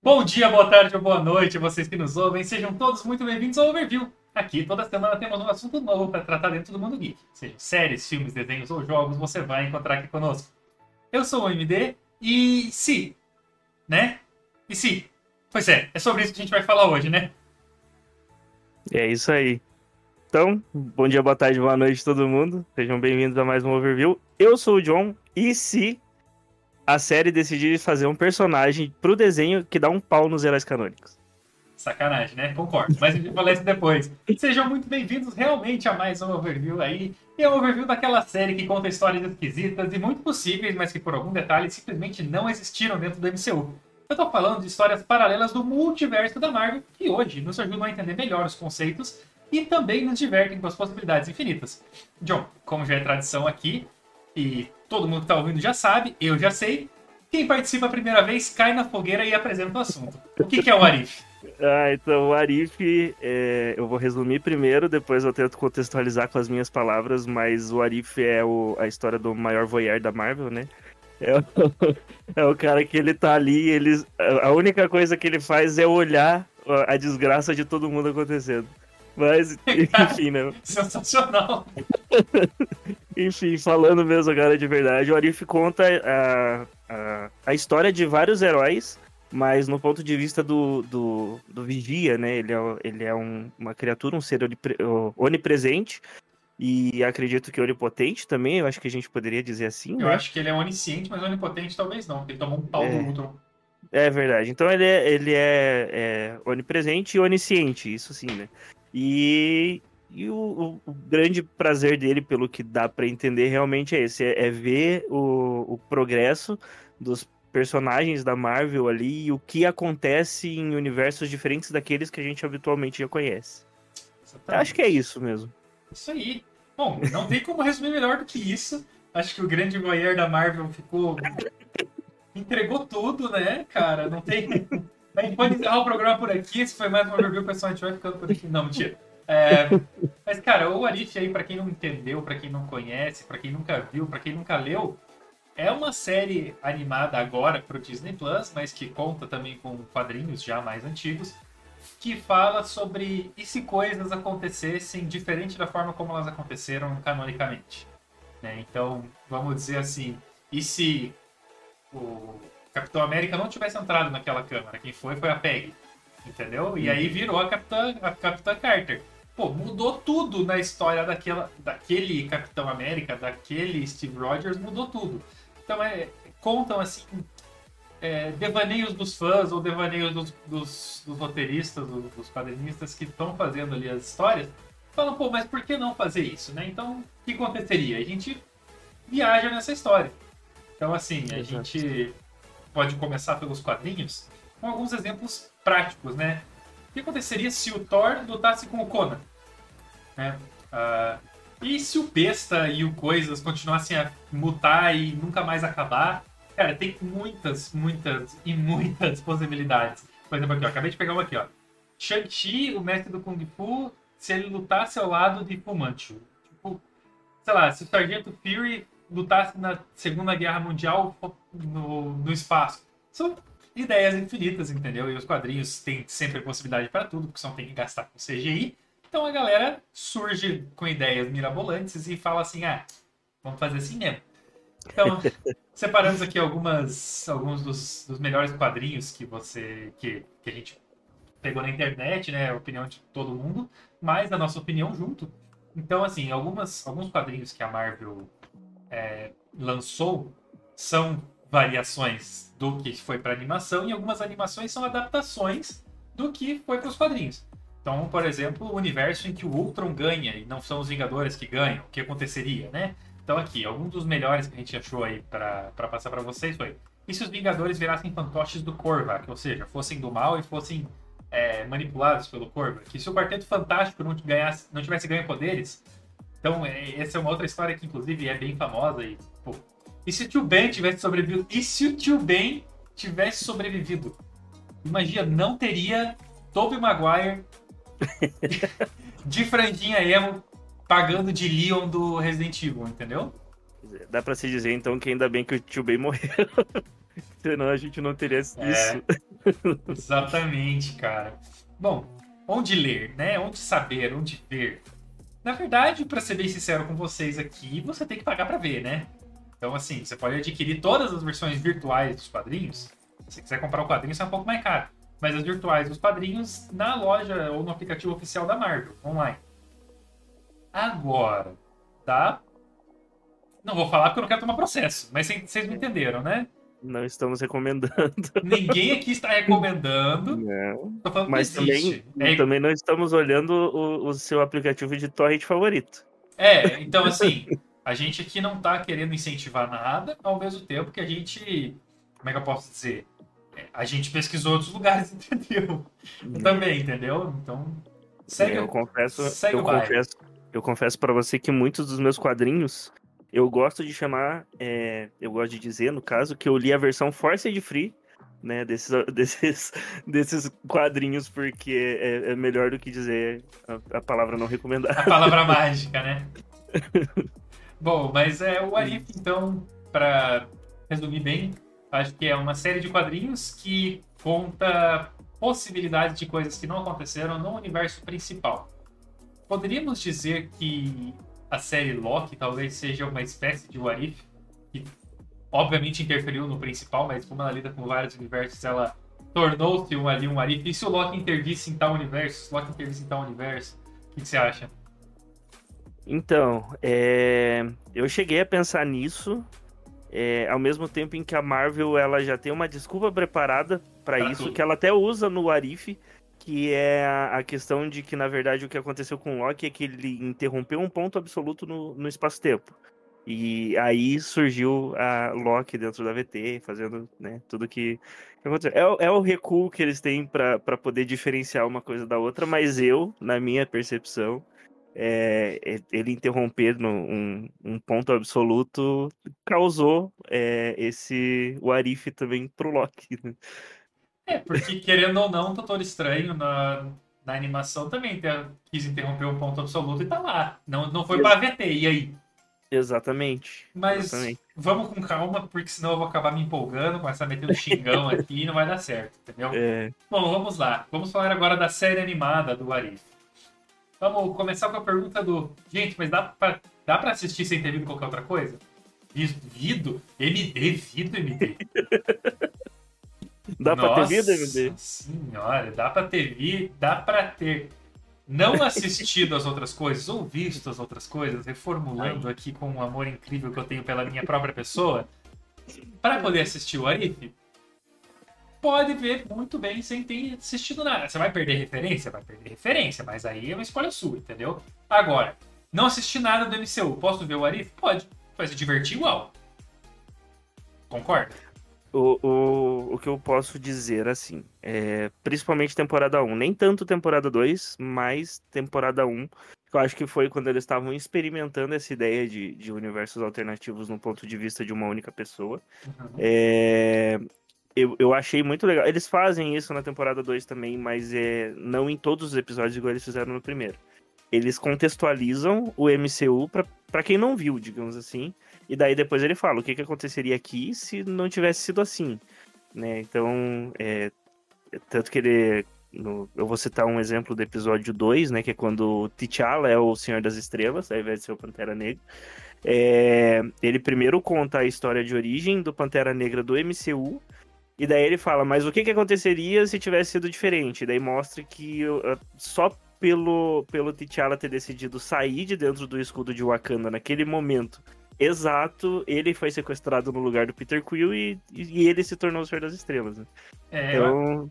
Bom dia, boa tarde ou boa noite, vocês que nos ouvem. Sejam todos muito bem-vindos ao Overview. Aqui, toda semana temos um assunto novo para tratar dentro do mundo geek. Seja séries, filmes, desenhos ou jogos, você vai encontrar aqui conosco. Eu sou o MD e se, né? E se? Pois é, é sobre isso que a gente vai falar hoje, né? É isso aí. Então, bom dia, boa tarde, boa noite todo mundo. Sejam bem-vindos a mais um Overview. Eu sou o John e se a série decidir fazer um personagem pro desenho que dá um pau nos heróis canônicos. Sacanagem, né? Concordo. Mas a gente vai falar isso depois. Sejam muito bem-vindos realmente a mais um overview aí. E é um overview daquela série que conta histórias esquisitas e muito possíveis, mas que por algum detalhe simplesmente não existiram dentro do MCU. Eu tô falando de histórias paralelas do multiverso da Marvel, que hoje nos ajudam a entender melhor os conceitos e também nos divertem com as possibilidades infinitas. John, como já é tradição aqui, e todo mundo que está ouvindo já sabe, eu já sei. Quem participa a primeira vez cai na fogueira e apresenta o assunto. O que, que é o Arif? Ah, então o Arif, é, eu vou resumir primeiro, depois eu tento contextualizar com as minhas palavras, mas o Arif é o, a história do maior voyeur da Marvel, né? É o, é o cara que ele tá ali, ele, a única coisa que ele faz é olhar a desgraça de todo mundo acontecendo. Mas, enfim, né? Sensacional. enfim, falando mesmo agora de verdade, o Arif conta a, a, a história de vários heróis, mas no ponto de vista do, do, do Vigia, né? Ele é, ele é um, uma criatura, um ser onipresente. E acredito que onipotente também, eu acho que a gente poderia dizer assim. Eu né? acho que ele é onisciente, mas onipotente talvez não, ele tomou um pau É. do Ultron. É verdade. Então ele é, ele é, é onipresente e onisciente, isso sim, né? E, e o, o- grande prazer dele, pelo que dá pra entender, realmente é esse: é, é ver o, o progresso dos personagens da Marvel ali e o que acontece em universos diferentes daqueles que a gente habitualmente já conhece. Eu acho que é isso mesmo. Isso aí. Bom, não tem como resumir melhor do que isso. Acho que o grande voyeur da Marvel ficou. entregou tudo, né, cara? Não tem. A gente pode encerrar o programa por aqui. Se foi mais uma review, pessoal, a gente vai ficando por aqui. Não, mentira. É, Mas, cara, o Arif aí, pra quem não entendeu, pra quem não conhece, pra quem nunca viu, pra quem nunca leu, é uma série animada agora pro Disney Plus, mas que conta também com quadrinhos já mais antigos, que fala sobre e se coisas acontecessem diferente da forma como elas aconteceram canonicamente. né? Então, vamos dizer assim, e se o Capitão América não tivesse entrado naquela câmara, quem foi foi a Peggy, entendeu? E aí virou a Capitã, a Capitã Carter. Pô, mudou tudo na história daquela, daquele Capitão América, daquele Steve Rogers, mudou tudo. Então, é, contam assim é, devaneios dos fãs ou devaneios dos, dos, dos roteiristas, dos, dos quadrinistas que estão fazendo ali as histórias, falam, pô, mas por que não fazer isso, né? Então, o que aconteceria? A gente viaja nessa história. Então, assim, a Exato. gente pode começar pelos quadrinhos com alguns exemplos práticos, né? O que aconteceria se o Thor lutasse com o Conan? Né? Ah, e se o Besta e o Coisas continuassem a mutar e nunca mais acabar? Cara, tem muitas, muitas e muitas possibilidades. Por exemplo, aqui, ó, acabei de pegar uma aqui, ó. Shang-Chi, o mestre do Kung Fu, se ele lutasse ao lado de Fu Manchu. Tipo, sei lá, se o Sargento Fury lutasse na Segunda Guerra Mundial no, no espaço. São ideias infinitas, entendeu? E os quadrinhos têm sempre possibilidade para tudo, porque só tem que gastar com CGI. Então a galera surge com ideias mirabolantes e fala assim: ah, vamos fazer assim mesmo. Então, separamos aqui algumas, alguns dos, dos melhores quadrinhos que você que, que a gente pegou na internet, né? A opinião de todo mundo, mas a nossa opinião junto. Então, assim, algumas, alguns quadrinhos que a Marvel é, lançou são variações do que foi para animação e algumas animações são adaptações do que foi para os quadrinhos. Então, por exemplo, o universo em que o Ultron ganha e não são os Vingadores que ganham, o que aconteceria, né? Então, aqui, algum dos melhores que a gente achou aí para passar para vocês foi: e se os Vingadores virassem fantoches do Korvac, ou seja, fossem do mal e fossem é, manipulados pelo Korvac? Que se o Quarteto Fantástico não, ganhasse, não tivesse ganho poderes, então é, essa é uma outra história que, inclusive, é bem famosa e, pô, e se o Tio Ben tivesse sobrevivido? E se o Tio Ben tivesse sobrevivido? Imagina, não teria Tobey Maguire de franjinha emo pagando de Leon do Resident Evil, entendeu? Dá pra se dizer então que ainda bem que o tio Ben morreu. Senão a gente não teria isso. É. Exatamente, cara. Bom, onde ler, né? Onde saber, onde ver. Na verdade, para ser bem sincero com vocês aqui, você tem que pagar para ver, né? Então, assim, você pode adquirir todas as versões virtuais dos quadrinhos. Se quiser comprar o quadrinho, isso é um pouco mais caro. Mas as virtuais dos quadrinhos na loja ou no aplicativo oficial da Marvel, online. Agora, tá? Não vou falar porque eu não quero tomar processo, mas vocês me entenderam, né? Não estamos recomendando. Ninguém aqui está recomendando. Não. Mas também, é... também não estamos olhando o, o, seu aplicativo de torrent favorito. É, então assim, a gente aqui não está querendo incentivar nada, ao mesmo tempo que a gente. Como é que eu posso dizer? É, a gente pesquisou outros lugares, entendeu? Hum. Também, entendeu? Então. Segue, eu confesso, segue eu confesso, eu confesso para você que muitos dos meus quadrinhos eu gosto de chamar, é, eu gosto de dizer, no caso, que eu li a versão Forced Free, né, desses, desses, desses quadrinhos, porque é, é melhor do que dizer a, a, palavra não recomendada. A palavra mágica, né? Bom, mas é o Arif, então, para resumir bem, acho que é uma série de quadrinhos que conta possibilidades de coisas que não aconteceram no universo principal. Poderíamos dizer que a série Loki talvez seja uma espécie de What If, que obviamente interferiu no principal, mas como ela lida com vários universos, ela tornou-se um, ali um What If. E se o Loki intervisse em tal universo, se o Loki intervisse em tal universo, o que, que você acha? Então, é... eu cheguei a pensar nisso, é... ao mesmo tempo em que a Marvel ela já tem uma desculpa preparada para isso, tudo. que ela até usa no Arif, que é a questão de que, na verdade, o que aconteceu com Loki é que ele interrompeu um ponto absoluto no, no espaço-tempo. E aí surgiu a Loki dentro da VT, fazendo né, tudo que, que aconteceu. É, é, o recuo que eles têm para poder diferenciar uma coisa da outra, mas eu, na minha percepção, é, é ele interromper no, um, um, ponto absoluto causou é, esse o Arif também pro Loki. Né? É, porque querendo ou não, o Doutor Estranho na, na animação também quis interromper um ponto absoluto e tá lá. Não, não foi para VT, e aí? Exatamente. Mas Exatamente. vamos com calma, porque senão eu vou acabar me empolgando, começar a meter um xingão aqui e não vai dar certo, entendeu? É. Bom, vamos lá. Vamos falar agora da série animada do Arif. Vamos começar com a pergunta do. Gente, mas dá pra, dá pra assistir sem ter visto qualquer outra coisa? Vido? MD, Vido MD. Dá Nossa pra ter vida, MD? senhora, dá pra ter vida, dá pra ter não assistido as outras coisas ou visto as outras coisas, reformulando Ai. aqui com um amor incrível que eu tenho pela minha própria pessoa, para poder assistir o Arif, pode ver muito bem sem ter assistido nada. Você vai perder referência? Vai perder referência, mas aí é uma escolha sua, entendeu? Agora, não assisti nada do MCU, posso ver o Arif? Pode, vai se divertir igual. Concorda? O, o, o que eu posso dizer, assim, é, principalmente temporada 1, nem tanto temporada 2, mas temporada 1, que eu acho que foi quando eles estavam experimentando essa ideia de, de universos alternativos no ponto de vista de uma única pessoa. Uhum. É, eu, eu achei muito legal. Eles fazem isso na temporada 2 também, mas é, não em todos os episódios igual eles fizeram no primeiro. Eles contextualizam o MCU para quem não viu, digamos assim, e daí depois ele fala o que, que aconteceria aqui se não tivesse sido assim. Né? Então, é, tanto que ele. No, eu vou citar um exemplo do episódio 2, né? Que é quando T'Challa é o Senhor das Estrelas, ao invés de ser o Pantera Negra. É, ele primeiro conta a história de origem do Pantera Negra do MCU. E daí ele fala, mas o que, que aconteceria se tivesse sido diferente? E daí mostra que só pelo, pelo T'Challa ter decidido sair de dentro do escudo de Wakanda naquele momento exato, ele foi sequestrado no lugar do Peter Quill e, e ele se tornou o Senhor das Estrelas. Né? É, então,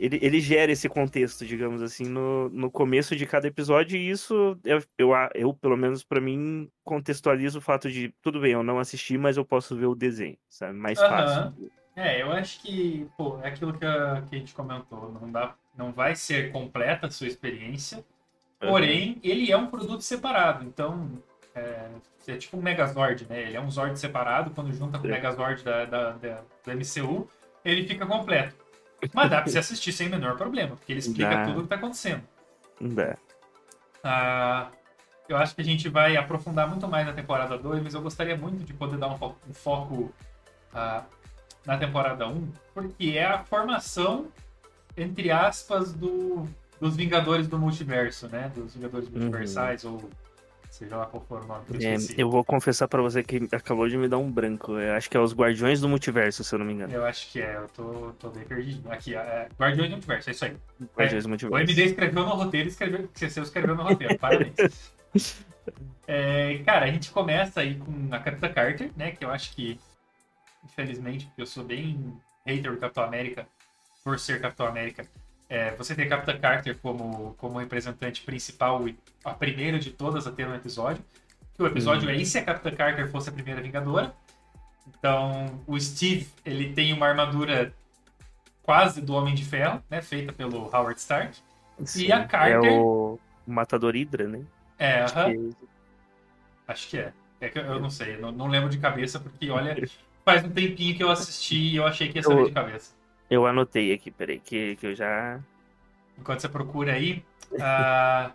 ele, ele gera esse contexto, digamos assim, no, no começo de cada episódio, e isso, eu, eu, eu pelo menos para mim, contextualizo o fato de, tudo bem, eu não assisti, mas eu posso ver o desenho, sabe? Mais uhum. fácil. É, eu acho que, pô, é aquilo que a, que a gente comentou, não, dá, não vai ser completa a sua experiência, porém, uhum. ele é um produto separado, então é, é tipo um Megazord, né? Ele é um Zord separado, quando junta com o Megazord da, da, da, do MCU, ele fica completo. Mas dá pra você assistir sem o menor problema, porque ele explica dá. tudo o que tá acontecendo. Dá. Ah, eu acho que a gente vai aprofundar muito mais na temporada 2, mas eu gostaria muito de poder dar um foco, um foco ah, na temporada 1, porque é a formação, entre aspas, do, dos Vingadores do Multiverso, né? Dos Vingadores Uhum. Multiversais, ou seja lá qual for o nome eu É, eu vou confessar pra você que acabou de me dar um branco. Eu acho que é os Guardiões do Multiverso, se eu não me engano. Eu acho que é, eu tô, tô bem perdido. Aqui, é Guardiões do Multiverso, é isso aí. Guardiões do O Multiverso. MD escreveu no roteiro escreveu, você escreveu no roteiro, parabéns. É, cara, a gente começa aí com a Capitã Carter, né? Que eu acho que, infelizmente, porque eu sou bem hater do Capitão América, por ser Capitão América, é, você tem a Capitã Carter como, como representante principal e a primeira de todas a ter um episódio. Que o episódio é e se a Capitã Carter fosse a primeira Vingadora. Então, o Steve, ele tem uma armadura quase do Homem de Ferro, né? Feita pelo Howard Stark. Sim, a Carter- É o Matador Hydra, né? É, Acho aham. que- Acho que é. É que eu- não sei, não, não lembro de cabeça, porque olha, faz um tempinho que eu assisti e eu achei que ia saber Eu- de cabeça. Eu anotei aqui, peraí, que, que eu já. Enquanto você procura aí, a,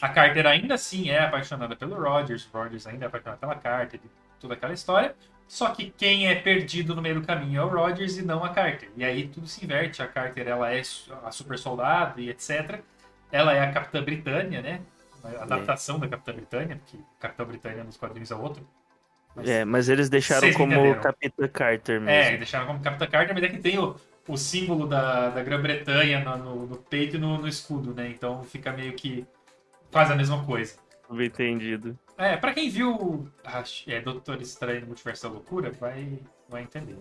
a Carter ainda assim é apaixonada pelo Rogers, o Rogers ainda é apaixonado pela Carter, e toda aquela história. Só que quem é perdido no meio do caminho é o Rogers e não a Carter. E aí tudo se inverte. A Carter ela é a super soldado e etc. Ela é a Capitã Britânia, né? A adaptação da Capitã Britânia, porque Capitã Britânia nos quadrinhos é outro. Mas- É, mas eles deixaram como entenderam. Capitã Carter É, mesmo. deixaram como Capitã Carter, mas é que tem o, o símbolo da, da Grã-Bretanha no, no- no peito e no, no escudo, né? Então fica meio que faz a mesma coisa. Entendido. É, pra quem viu a, é, Doutor Estranho no Multiverso da Loucura, vai, vai entender.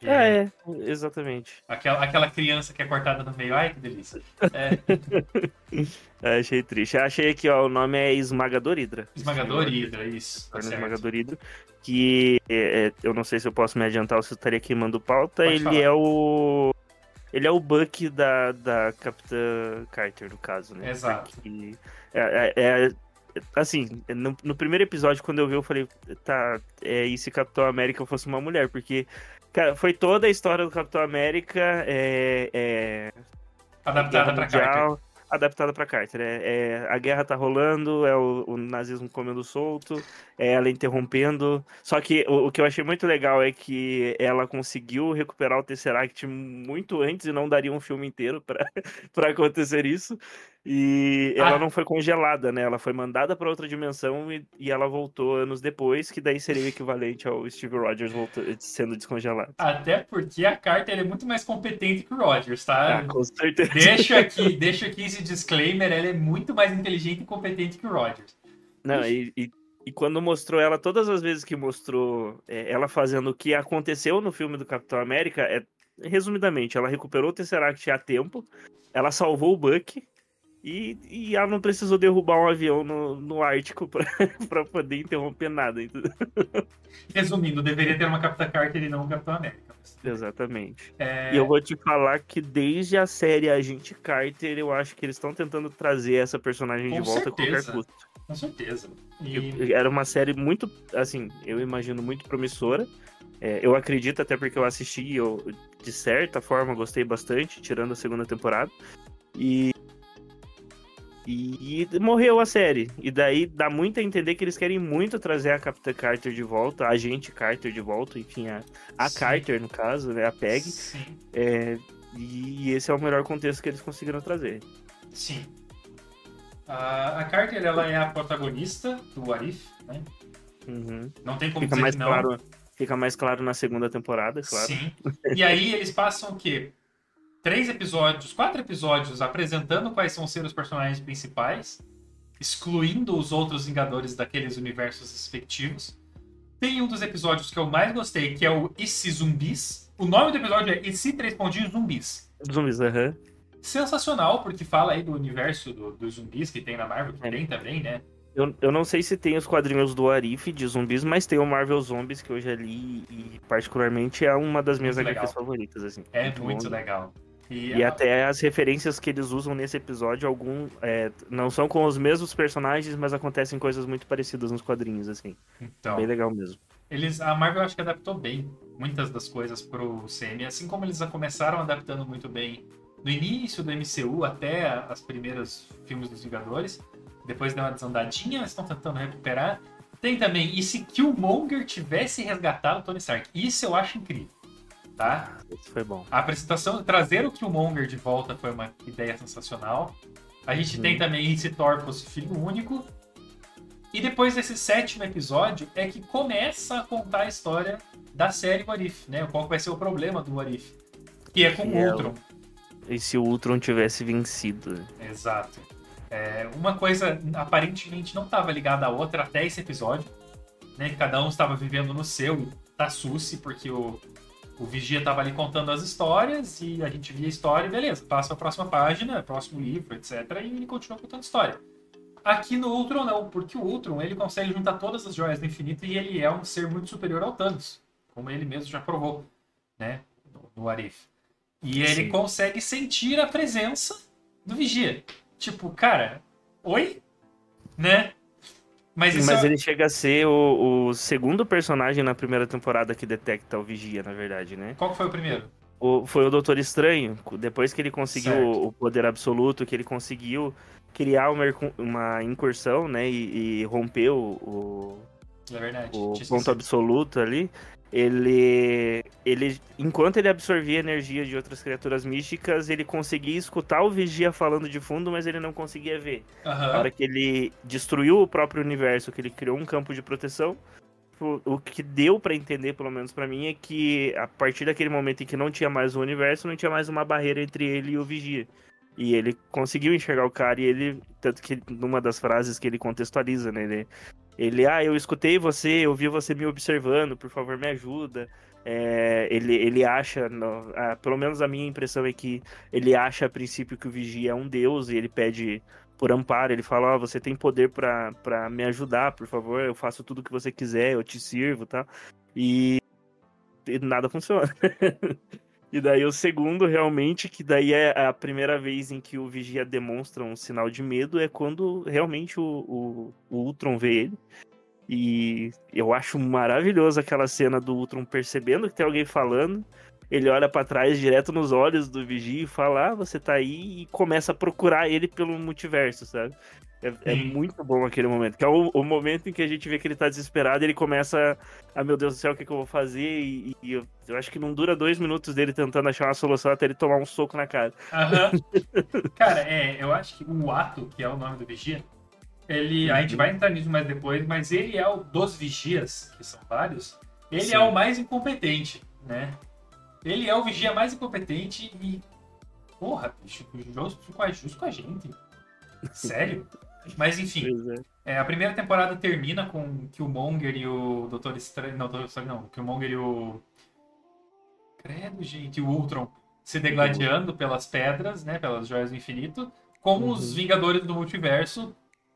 E É, é, exatamente. Aquela, aquela criança que é cortada no meio, ai que delícia. É, É, achei triste. Achei aqui, ó, o nome é Esmagador Hydra. esmagador Hydra, isso. Tá. Esmagador Hydra. Que é, é, eu não sei se eu posso me adiantar ou se eu estaria queimando pauta. Pode ele falar. é o. Ele é o Buck da, da Capitã Carter, no caso, né? Exato. Porque é, é- é- assim, no, no primeiro episódio, quando eu vi, eu falei, tá, é, e se Capitão América fosse uma mulher? Porque, cara, foi toda a história do Capitão América é, é, Adaptada pra Carter. Adaptada pra Carter. É, é, a guerra tá rolando, é o, o nazismo comendo solto, é ela interrompendo. Só que o, o que eu achei muito legal é que ela conseguiu recuperar o Tesseract muito antes e não daria um filme inteiro pra, pra acontecer isso. E ela Ah. não foi congelada, né? Ela foi mandada pra outra dimensão e, e ela voltou anos depois, que daí seria o equivalente ao Steve Rogers volta- sendo descongelado. Até porque a Carter é muito mais competente que o Rogers, tá? Ah, com certeza. Deixa aqui, deixa aqui esse disclaimer, ela é muito mais inteligente e competente que o Rogers. Não, e, e, e quando mostrou ela, todas as vezes que mostrou é, ela fazendo o que aconteceu no filme do Capitão América, é, resumidamente, ela recuperou o Tesseract a tempo, ela salvou o Buck e, e ela não precisou derrubar um avião no, no Ártico pra, pra poder interromper nada. Resumindo, deveria ter uma Capitã Carter e não um Capitão América. Exatamente. É, E eu vou te falar que desde a série Agente Carter, eu acho que eles estão tentando trazer essa personagem de Com volta a qualquer certeza. custo. Com certeza. E Era uma série muito, assim, eu imagino muito promissora. É, eu acredito até porque eu assisti e eu, de certa forma, gostei bastante, tirando a segunda temporada. E, e morreu a série. E daí dá muito a entender que eles querem muito trazer a Capitã Carter de volta, a agente Carter de volta, enfim, a, a Sim. Carter, no caso, né, a Peg. É, e esse é o melhor contexto que eles conseguiram trazer. sim. A, a Carter, ela é a protagonista do Arif, né? Uhum. Não tem como Fica dizer mais não. claro. Fica mais claro na segunda temporada, claro. Sim. E aí eles passam o quê? Três episódios, quatro episódios apresentando quais vão ser os personagens principais, excluindo os outros Vingadores daqueles universos respectivos. Tem um dos episódios que eu mais gostei, que é o E se Zumbis. O nome do episódio é E se Três Pontinhos Zumbis. Zumbis, aham. Sensacional, porque fala aí do universo do- dos zumbis que tem na Marvel, que É. tem também, né? Eu, eu não sei se tem os quadrinhos do Arif de zumbis, mas tem o Marvel Zombies que eu já li e particularmente é uma das minhas Muito HQs favoritas, assim. É muito, bom. legal. E, E a- até as referências que eles usam nesse episódio, algum é, não são com os mesmos personagens, mas acontecem coisas muito parecidas nos quadrinhos, assim. então, Bem legal mesmo. Eles, a Marvel acho que adaptou bem muitas das coisas pro CM, assim como eles já começaram adaptando muito bem no início do MCU até as primeiras filmes dos Vingadores. Depois deu uma desandadinha, eles estão tentando recuperar. Tem também, e se Killmonger tivesse resgatado o Tony Stark? Isso eu acho incrível, tá? Isso foi bom. A apresentação, trazer o Killmonger de volta foi uma ideia sensacional. A gente Uhum. tem também esse Thor fosse filho único. E depois desse sétimo episódio é que começa a contar a história da série What If, né? Qual vai ser o problema do What If. Que é com o é o- Ultron. E se o Ultron tivesse vencido? né? Exato. É, uma coisa aparentemente não estava ligada à outra até esse episódio, né? Cada um estava vivendo no seu tá susse, porque o, o Vigia estava ali contando as histórias e a gente via a história e beleza, passa a próxima página, próximo livro, etc. E ele continua contando história. Aqui no Ultron não, porque o Ultron ele consegue juntar todas as joias do infinito e ele é um ser muito superior ao Thanos, como ele mesmo já provou, né? No, no Arif. E ele Sim. consegue sentir a presença do Vigia. Tipo, cara, oi? Né? Mas isso Mas é- ele chega a ser o, o segundo personagem na primeira temporada que detecta o Vigia, na verdade, né? Qual que foi o primeiro? O- foi o Doutor Estranho, depois que ele conseguiu Certo. o, poder absoluto, que ele conseguiu criar uma, uma incursão, né? E, e romper o, o, É verdade. o ponto absoluto ali. Ele, ele, enquanto ele absorvia energia de outras criaturas místicas, ele conseguia escutar o Vigia falando de fundo, mas ele não conseguia ver. Na Aham. hora que ele destruiu o próprio universo, que ele criou um campo de proteção, o, o que deu pra entender, pelo menos pra mim, é que a partir daquele momento em que não tinha mais o universo, não tinha mais uma barreira entre ele e o Vigia. E ele conseguiu enxergar o cara e ele, tanto que numa das frases que ele contextualiza, né, ele, ele ah, eu escutei você, eu vi você me observando, por favor me ajuda. É, ele, ele acha, pelo menos a minha impressão é que ele acha a princípio que o Vigia é um deus e ele pede por amparo. Ele fala: Ó, você tem poder pra me ajudar, por favor. Eu faço tudo o que você quiser, eu te sirvo tá? E, e nada funciona. e daí o segundo, realmente, que daí é a primeira vez em que o Vigia demonstra um sinal de medo, é quando realmente o, o, o Ultron vê ele. E eu acho maravilhoso aquela cena do Ultron percebendo que tem alguém falando. Ele olha pra trás direto nos olhos do Vigia e fala: Ah, você tá aí, e começa a procurar ele pelo multiverso, sabe? É, é muito bom aquele momento. Que é o, o momento em que a gente vê que ele tá desesperado, ele começa. Ah, meu Deus do céu, o que, que eu vou fazer? E, e eu, eu acho que não dura dois minutos dele tentando achar uma solução até ele tomar um soco na cara. Aham. Cara, é, eu acho que o Ato, que é o nome do Vigia, ele. A gente Uhum. vai entrar nisso mais depois, mas ele é o dos Vigias, que são vários. Ele Sim. é o mais incompetente, né? Ele é o Vigia mais incompetente e. Porra, bicho, justo com a, justo com a gente. Sério? Mas enfim, é. é, a primeira temporada termina com o Killmonger e o Doutor Estranho. Não, Doutor Estranho não. O Killmonger e o. Credo, gente, o Ultron se degladiando pelas pedras, né? Pelas joias do infinito, com os Uhum. Vingadores do Multiverso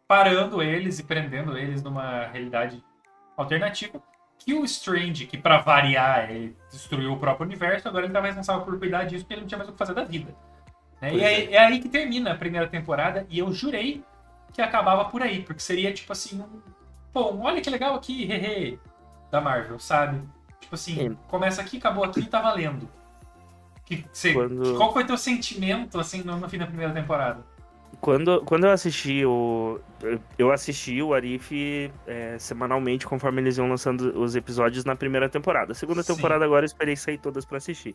parando eles e prendendo eles numa realidade alternativa. Que o Strange, que pra variar, ele destruiu o próprio universo, agora ele tá responsável por cuidar disso porque ele não tinha mais o que fazer da vida. né? E é, é aí que termina a primeira temporada, e eu jurei que acabava por aí, porque seria tipo assim, um. Pô, olha que legal aqui, hehe, da Marvel, sabe? Tipo assim, Sim. começa aqui, acabou aqui e tá valendo. Que, cê- Quando- Qual foi teu sentimento, assim, no, no fim da primeira temporada? Quando, quando eu assisti o. Eu assisti o Arif é, semanalmente, conforme eles iam lançando os episódios na primeira temporada. A segunda Sim. temporada agora eu esperei sair todas pra assistir.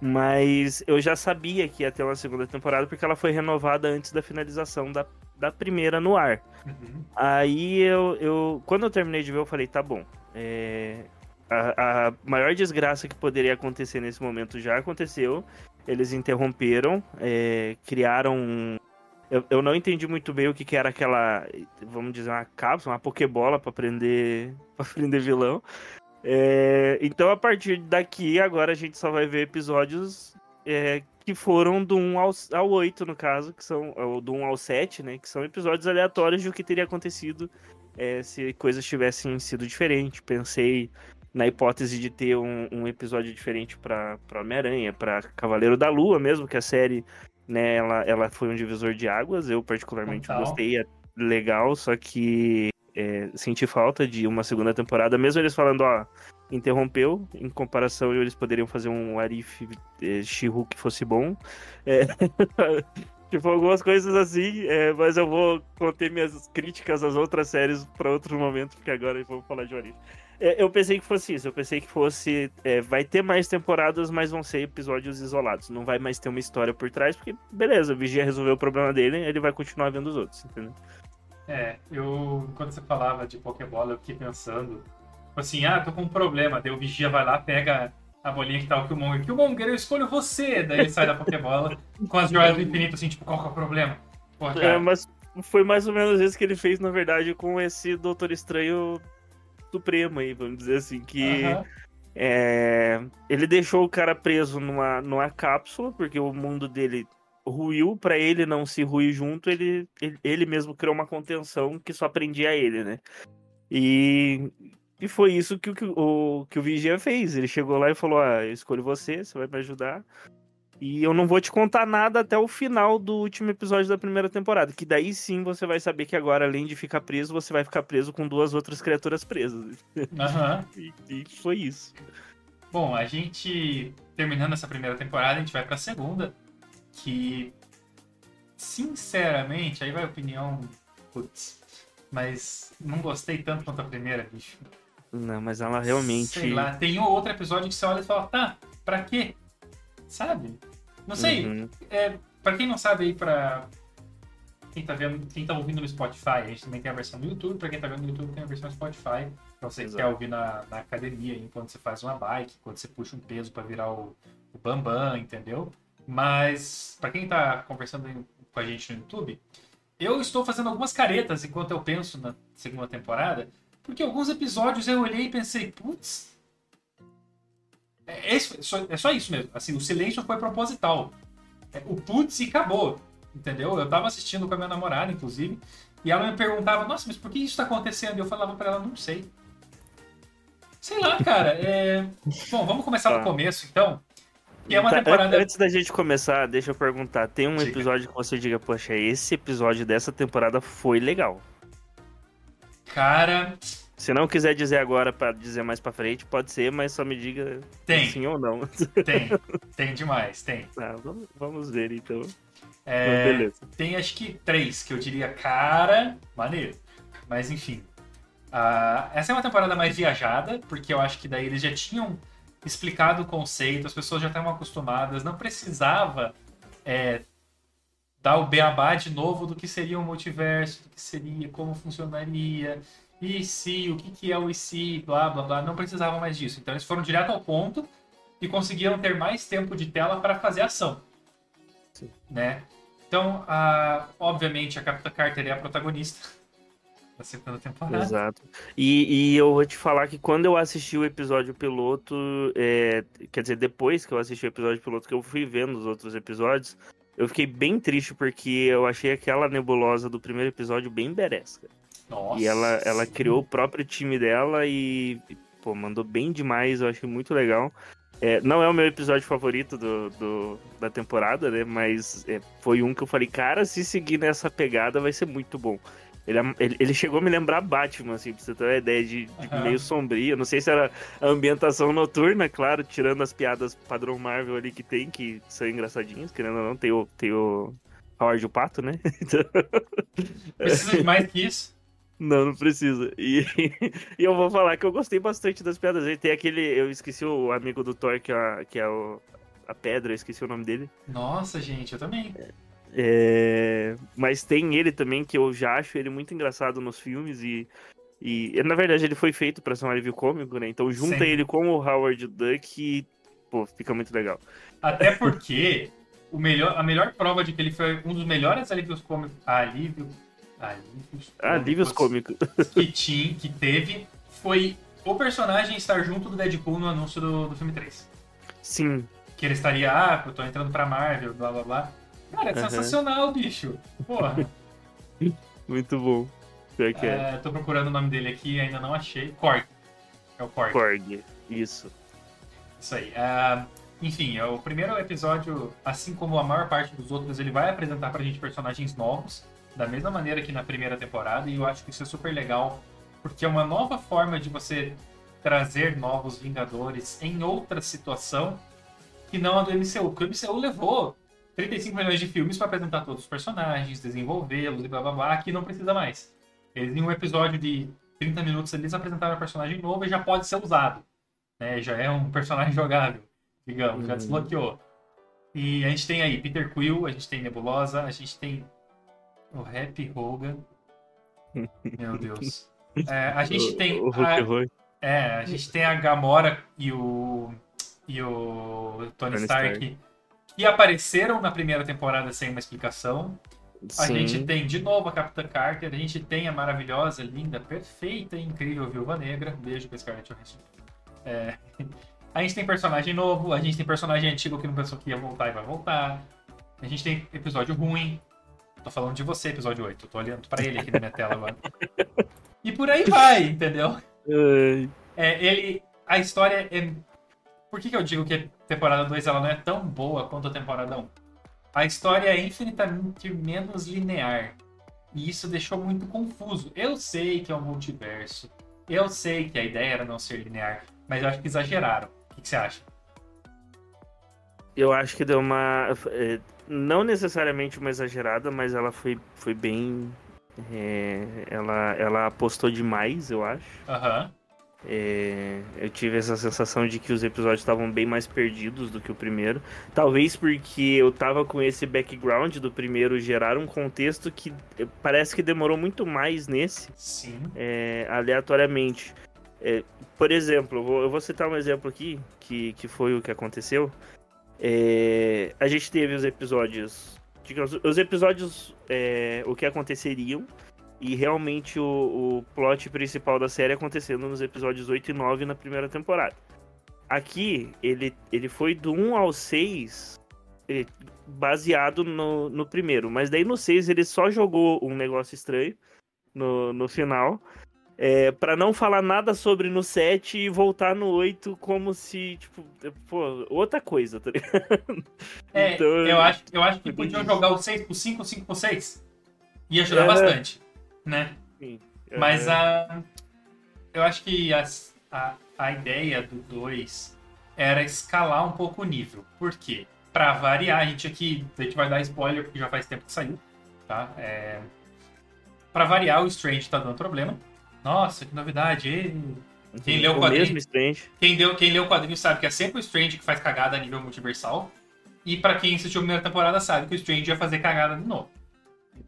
Mas eu já sabia que ia ter uma segunda temporada porque ela foi renovada antes da finalização da, da primeira no ar. Uhum. Aí eu, eu. Quando eu terminei de ver, eu falei, tá bom. é, a, a maior desgraça que poderia acontecer nesse momento já aconteceu. Eles interromperam, é, criaram. um- Eu, eu não entendi muito bem o que, que era aquela. Vamos dizer, uma cápsula, uma pokebola pra prender, pra prender vilão. É, então, a partir daqui, agora a gente só vai ver episódios é, que foram do 1 ao, ao 8, no caso, que são. Do 1 ao 7, né? Que são episódios aleatórios de o que teria acontecido é, se coisas tivessem sido diferentes. Pensei na hipótese de ter um, um episódio diferente pra pra Homem-Aranha, pra Cavaleiro da Lua mesmo, que a série, né, ela, ela foi um divisor de águas. Eu, particularmente, Total. gostei, é legal, só que é, senti falta de uma segunda temporada, mesmo eles falando, ó, interrompeu, em comparação, eles poderiam fazer um Arif eh, She-Hulk que fosse bom. É, Tipo, algumas coisas assim, é, mas eu vou conter minhas críticas às outras séries para outro momento, porque agora vamos falar de One é, Eu pensei que fosse isso, eu pensei que fosse. É, vai ter mais temporadas, mas vão ser episódios isolados. Não vai mais ter uma história por trás, porque, beleza, o Vigia resolveu o problema dele, ele vai continuar vendo os outros, entendeu? É, eu. Enquanto você falava de Pokébola, eu fiquei pensando. Assim, ah, tô com um problema. Daí o Vigia vai lá, pega a bolinha que tá o Killmonger. Killmonger, eu escolho você! Daí ele sai da Pokébola com as joias do infinito, assim, tipo, qual que é o problema? Porra, é, mas foi mais ou menos isso que ele fez, na verdade, com esse Doutor Estranho Supremo aí, vamos dizer assim, que... É, ele deixou o cara preso numa, numa cápsula, porque o mundo dele ruiu, para ele não se ruir junto, ele, ele, ele mesmo criou uma contenção que só prendia ele, né? E e foi isso que, que, o, que o Vigia fez. Ele chegou lá e falou: Ah, eu escolho você, você vai me ajudar. E eu não vou te contar nada até o final do último episódio da primeira temporada. Que daí sim você vai saber que agora, além de ficar preso, você vai ficar preso com duas outras criaturas presas. Uhum. e, e foi isso. Bom, a gente, terminando essa primeira temporada, a gente vai pra segunda. Que, sinceramente, aí vai a opinião. Putz, mas não gostei tanto quanto a primeira, bicho. Não, mas ela realmente. Sei lá, tem outro episódio que você olha e fala, tá, pra quê? Sabe? Não sei. Uhum. É, pra quem não sabe aí, pra. Quem tá, vendo, quem tá ouvindo no Spotify, a gente também tem a versão no YouTube. Pra quem tá vendo no YouTube, tem a versão Spotify. Pra você que quer ouvir na, na academia, enquanto você faz uma bike, quando você puxa um peso pra virar o, o Bambam, entendeu? Mas, pra quem tá conversando com a gente no YouTube, eu estou fazendo algumas caretas enquanto eu penso na segunda temporada. Porque alguns episódios eu olhei e pensei, putz. É, é, só, é só isso mesmo. Assim, o silêncio foi proposital. É, o putz e acabou. Entendeu? Eu tava assistindo com a minha namorada, inclusive, e ela me perguntava, nossa, mas por que isso tá acontecendo? E eu falava para ela, não sei. Sei lá, cara. É... Bom, vamos começar tá. do começo, então. E é uma tá, temporada... Antes da gente começar, deixa eu perguntar. Tem um diga. episódio que você diga, poxa, esse episódio dessa temporada foi legal. Cara. Se não quiser dizer agora para dizer mais para frente, pode ser, mas só me diga tem. sim ou não. Tem, tem demais, tem. Ah, vamos ver então. É, beleza. Tem acho que três que eu diria, cara, maneiro. Mas enfim. Uh, essa é uma temporada mais viajada, porque eu acho que daí eles já tinham explicado o conceito, as pessoas já estavam acostumadas, não precisava é, dar o beabá de novo do que seria o multiverso, do que seria, como funcionaria, e se, o que, que é o e se, blá blá blá, não precisavam mais disso. Então eles foram direto ao ponto e conseguiram ter mais tempo de tela para fazer ação. Sim. Né? Então, a, obviamente, a Capitã Carter é a protagonista da segunda temporada. Exato. E, e, eu vou te falar que quando eu assisti o episódio piloto, é, quer dizer, depois que eu assisti o episódio piloto, que eu fui vendo os outros episódios, eu fiquei bem triste porque eu achei aquela nebulosa do primeiro episódio bem beresca. Nossa. E ela, ela criou o próprio time dela e, pô, mandou bem demais, eu achei muito legal. É, não é o meu episódio favorito do, do da temporada, né? Mas é, foi um que eu falei, cara, se seguir nessa pegada vai ser muito bom. Ele, é, ele, ele, chegou a me lembrar Batman, assim, pra você ter uma ideia de, de uhum. meio sombrio. Não sei se era a ambientação noturna, claro, tirando as piadas padrão Marvel ali que tem, que são engraçadinhas, querendo ou não, tem o, tem o Howard o Pato, né? Então... Precisa de mais que isso? Não, não precisa. E, e, eu vou falar que eu gostei bastante das piadas. Ele tem aquele. Eu esqueci o amigo do Thor, que é, que é o, a pedra, eu esqueci o nome dele. Nossa, gente, eu também. É. É, mas tem ele também, que eu já acho ele muito engraçado nos filmes e. E na verdade ele foi feito para ser um alívio cômico, né? Então junta Sim. ele com o Howard Duck e pô, fica muito legal. Até porque o melhor, a melhor prova de que ele foi um dos melhores alívios cômicos. Alívio, alívios, alívios cômicos que, tinha, que teve foi o personagem estar junto do Deadpool no anúncio do, do filme 3. Sim. Que ele estaria, ah, eu tô entrando pra Marvel, blá blá blá. Cara, é uhum. sensacional, bicho. Porra. Muito bom. É que é. é. Tô procurando o nome dele aqui ainda não achei. Korg. É o Korg. Korg, isso. Isso aí. Uh, enfim, é o primeiro episódio, assim como a maior parte dos outros, ele vai apresentar pra gente personagens novos, da mesma maneira que na primeira temporada, e eu acho que isso é super legal, porque é uma nova forma de você trazer novos Vingadores em outra situação que não a do MCU. Porque o MCU levou 35 milhões de filmes para apresentar todos os personagens, desenvolvê-los e blá blá blá, aqui não precisa mais. Eles em um episódio de 30 minutos eles apresentaram um personagem novo e já pode ser usado. Né? Já é um personagem jogável, digamos, já Uhum. desbloqueou. E a gente tem aí Peter Quill, a gente tem Nebulosa, a gente tem o Happy Hogan. Meu Deus. É, a gente tem. A- é, a gente tem a Gamora e o. e o Tony, Stark. Que apareceram na primeira temporada sem uma explicação. A Sim. gente tem de novo a Capitã Carter, a gente tem a maravilhosa, linda, perfeita e incrível Viúva Negra. Beijo pra Scarlett Johansson. É, A gente tem personagem novo, a gente tem personagem antigo que não pensou que ia voltar e vai voltar. A gente tem episódio ruim. Tô falando de você, episódio 8. Eu tô olhando pra ele aqui na minha tela agora. E por aí vai, entendeu? É, ele. A história é. Por que, que eu digo que a temporada 2 ela não é tão boa quanto a temporada 1? A história é infinitamente menos linear. E isso deixou muito confuso. Eu sei que é um multiverso. Eu sei que a ideia era não ser linear. Mas eu acho que exageraram. O que, você acha? Eu acho que deu uma. é, Não necessariamente uma exagerada, mas ela foi, foi bem. é, ela, ela apostou demais, eu acho. Aham. É, eu tive essa sensação de que os episódios estavam bem mais perdidos do que o primeiro. Talvez porque eu tava com esse background do primeiro gerar um contexto que eh, parece que demorou muito mais nesse, Sim. é, aleatoriamente. É, por exemplo, eu vou, eu vou citar um exemplo aqui, que, que foi o que aconteceu. É, a gente teve os episódios. Digamos, os episódios, é, o que aconteceriam, e realmente o, o plot principal da série acontecendo nos episódios 8 e 9 na primeira temporada. Aqui, ele, ele foi do 1 ao 6 eh, baseado no, no primeiro, mas daí no 6 ele só jogou um negócio estranho no, no final. É, para não falar nada sobre no 7 e voltar no 8 como se, tipo, pô, outra coisa, tá ligado? É, Então, eu, acho, eu acho que bem podiam jogar o 6 pro 5, o 5 pro 6. Ia ajudar É. bastante. Né? Sim. Mas É, a. Eu acho que as- a, a ideia do 2 era escalar um pouco o nível. Por quê? Pra variar, a gente aqui. A gente vai dar spoiler porque já faz tempo que saiu. Tá? É, pra variar, o Strange tá dando problema. Nossa, que novidade! Ele... quem leu o o quadrinho-. Quem, deu, quem leu o quadrinho sabe que é sempre o Strange que faz cagada a nível multiversal. E pra quem assistiu a primeira temporada sabe que o Strange ia fazer cagada de novo.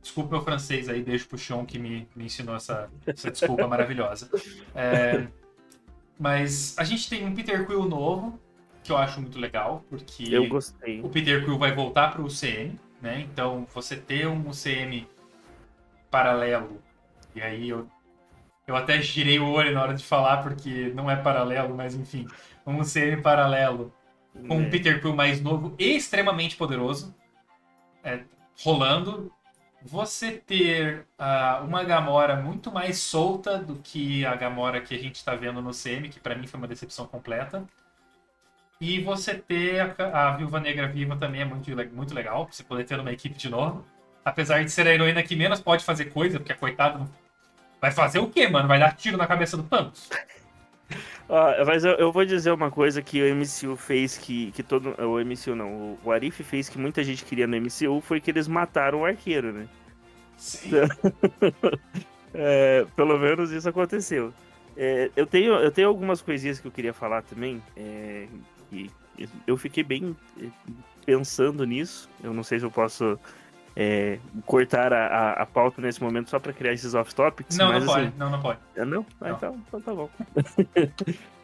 Desculpa meu francês aí, beijo pro Sean que me, me ensinou essa, essa desculpa maravilhosa. É, mas a gente tem um Peter Quill novo, que eu acho muito legal, porque Eu gostei. o Peter Quill vai voltar pro UCM, né? Então você ter um UCM paralelo, e aí eu, eu até girei o olho na hora de falar, porque não é paralelo, mas enfim, um UCM paralelo com um É. Peter Quill mais novo e extremamente poderoso é, rolando. Você ter ah, uma Gamora muito mais solta do que a Gamora que a gente está vendo no CM, que pra mim foi uma decepção completa. E você ter a, a Viúva Negra viva também é muito, muito legal, você poder ter uma equipe de novo. Apesar de ser a heroína que menos pode fazer coisa, porque a coitada não... vai fazer o quê, mano? Vai dar tiro na cabeça do Thanos? Ó, mas eu, eu vou dizer uma coisa que o MCU fez que, que todo. O MCU não, o Arif fez que muita gente queria no MCU foi que eles mataram o arqueiro, né? Sim. É, pelo menos isso aconteceu. É, eu, tenho, eu tenho algumas coisinhas que eu queria falar também. É, eu fiquei bem é, pensando nisso. Eu não sei se eu posso é, cortar a, a, a pauta nesse momento só para criar esses off-topics. Não, mas, não pode. assim, Não, não pode. ah, Não? Ah, Não. Então, então tá bom.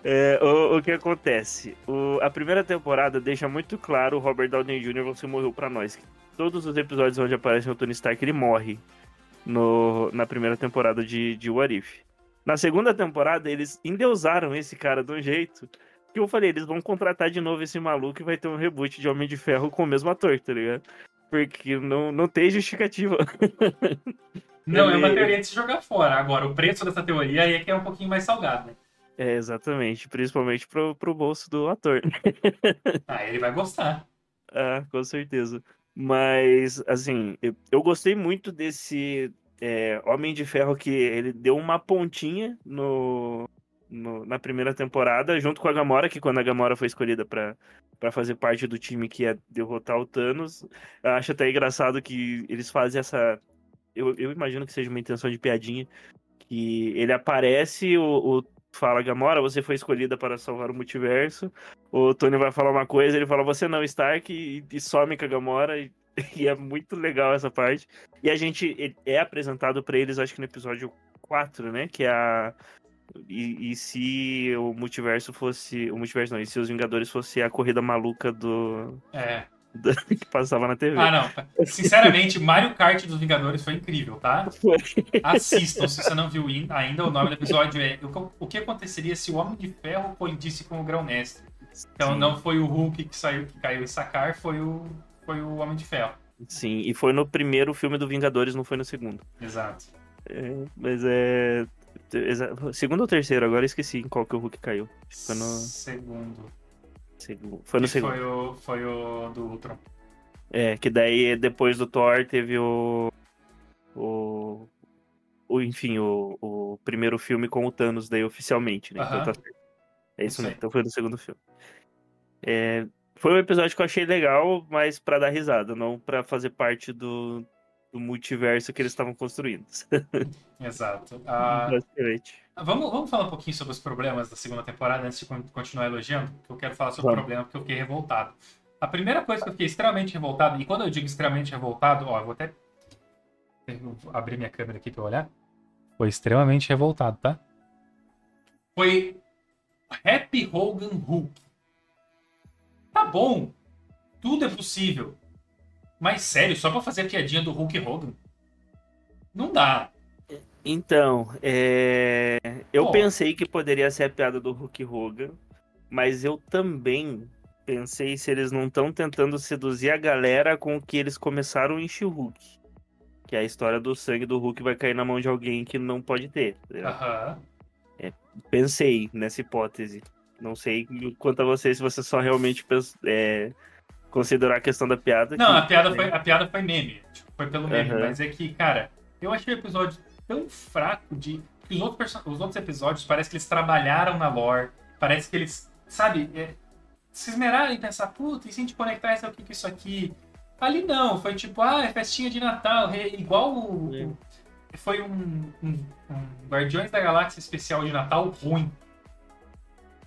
É, o, o que acontece? O- a primeira temporada deixa muito claro o Robert Downey Jr. você morreu pra nós. Todos os episódios onde aparece o Tony Stark, ele morre no, na primeira temporada de, de What If. Na segunda temporada, eles endeusaram esse cara de um jeito que eu falei, eles vão contratar de novo esse maluco e vai ter um reboot de Homem de Ferro com o mesmo ator, tá ligado? Porque não, não tem justificativa. Não, é uma teoria de se jogar fora. Agora, o preço dessa teoria aí é que é um pouquinho mais salgado, né? É, exatamente. Principalmente pro, pro bolso do ator. Ah, ele vai gostar. Ah, com certeza. Mas, assim, eu, eu gostei muito desse é, Homem de Ferro que ele deu uma pontinha no, no- na primeira temporada, junto com a Gamora, que quando a Gamora foi escolhida pra pra fazer parte do time que ia derrotar o Thanos, eu acho até engraçado que eles fazem essa. Eu, eu imagino que seja uma intenção de piadinha. Que ele aparece, o, o fala, Gamora, você foi escolhida para salvar o multiverso. O Tony vai falar uma coisa, ele fala, você não, Stark, e, e some com a Gamora. E, e é muito legal essa parte. E a gente é apresentado pra eles, acho que no episódio 4, né? Que é a. E, e se o multiverso fosse. O multiverso não, e se os Vingadores fosse a corrida maluca do. É. do- que passava na TV. Ah, não. Sinceramente, Mario Kart dos Vingadores foi incrível, tá? Assistam, se você não viu in- ainda, o nome do episódio é O que aconteceria se o Homem de Ferro colidisse com o Grão-Mestre? Então Sim. não foi o Hulk que saiu, que caiu em sacar, foi o, foi o Homem de Ferro. Sim, e foi no primeiro filme do Vingadores, não foi no segundo. Exato. É, mas é. Segundo ou terceiro, agora eu esqueci em qual que o Hulk caiu. Foi no Segundo. segundo. Foi no E segundo. Foi o, foi o do Ultron. É, que daí depois do Thor teve o. O. o enfim, o, o primeiro filme com o Thanos, daí oficialmente, né? Então Aham. tá certo. É isso mesmo, então foi no segundo filme. É, foi um episódio que eu achei legal, mas pra dar risada, não pra fazer parte do, do multiverso que eles estavam construindo. Exato. Ah, Basicamente. vamos, vamos falar um pouquinho sobre os problemas da segunda temporada antes de con- continuar elogiando, que eu quero falar sobre o problema porque eu fiquei revoltado. A primeira coisa que eu fiquei extremamente revoltado, e quando eu digo extremamente revoltado, ó, eu vou até eu vou abrir minha câmera aqui pra eu olhar. Foi extremamente revoltado, tá? Foi Happy Hogan Hulk. Tá bom, tudo é possível. Mas sério, só pra fazer a piadinha do Hulk Hogan? Não dá. Então, é, eu Pô. pensei que poderia ser a piada do Hulk Hogan, mas eu também pensei se eles não estão tentando seduzir a galera com o que eles começaram em She-Hulk. Que é a história do sangue do Hulk vai cair na mão de alguém que não pode ter. Aham. Pensei nessa hipótese. Não sei quanto a você, se você só realmente pens- é, considerar a questão da piada. Não, que- a piada foi, a piada foi meme. Tipo, foi pelo meme. Aham. Mas é que, cara, eu achei o episódio tão fraco de. Os outros, perso- os outros episódios parece que eles trabalharam na lore. Parece que eles, sabe, é, se esmeraram em pensar, puta, e se a gente conectar isso aqui com isso aqui? Ali não, foi tipo, ah, é festinha de Natal, re- igual o. É. Foi um, um- um Guardiões da Galáxia especial de Natal ruim.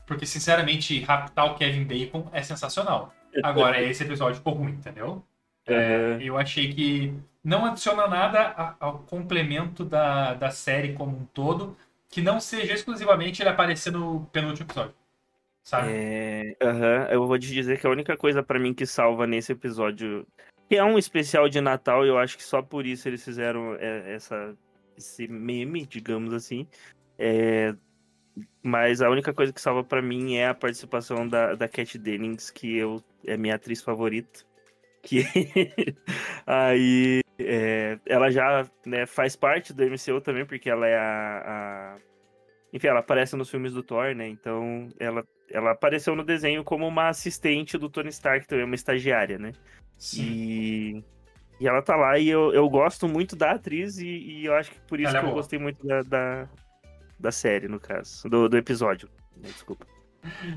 Porque, sinceramente, raptar o Kevin Bacon é sensacional. Agora, esse episódio ficou ruim, entendeu? É, eu achei que não adiciona nada ao complemento da, da série como um todo, que não seja exclusivamente ele aparecer no penúltimo episódio. Sabe? É, eu vou te dizer que a única coisa pra mim que salva nesse episódio, que é um especial de Natal, e eu acho que só por isso eles fizeram é, essa, esse meme, digamos assim. é, mas a única coisa que salva pra mim é a participação da, da Cat Dennings, que eu, é minha atriz favorita. Que aí é, ela já né, faz parte do MCU também, porque ela é a, a- Enfim, ela aparece nos filmes do Thor, né? Então ela, ela apareceu no desenho como uma assistente do Tony Stark, também uma estagiária, né? Sim. E, e ela tá lá e eu, eu gosto muito da atriz e, e eu acho que por isso Ela é que eu boa. gostei muito da, da, da série, no caso. Do, do episódio. né, Desculpa.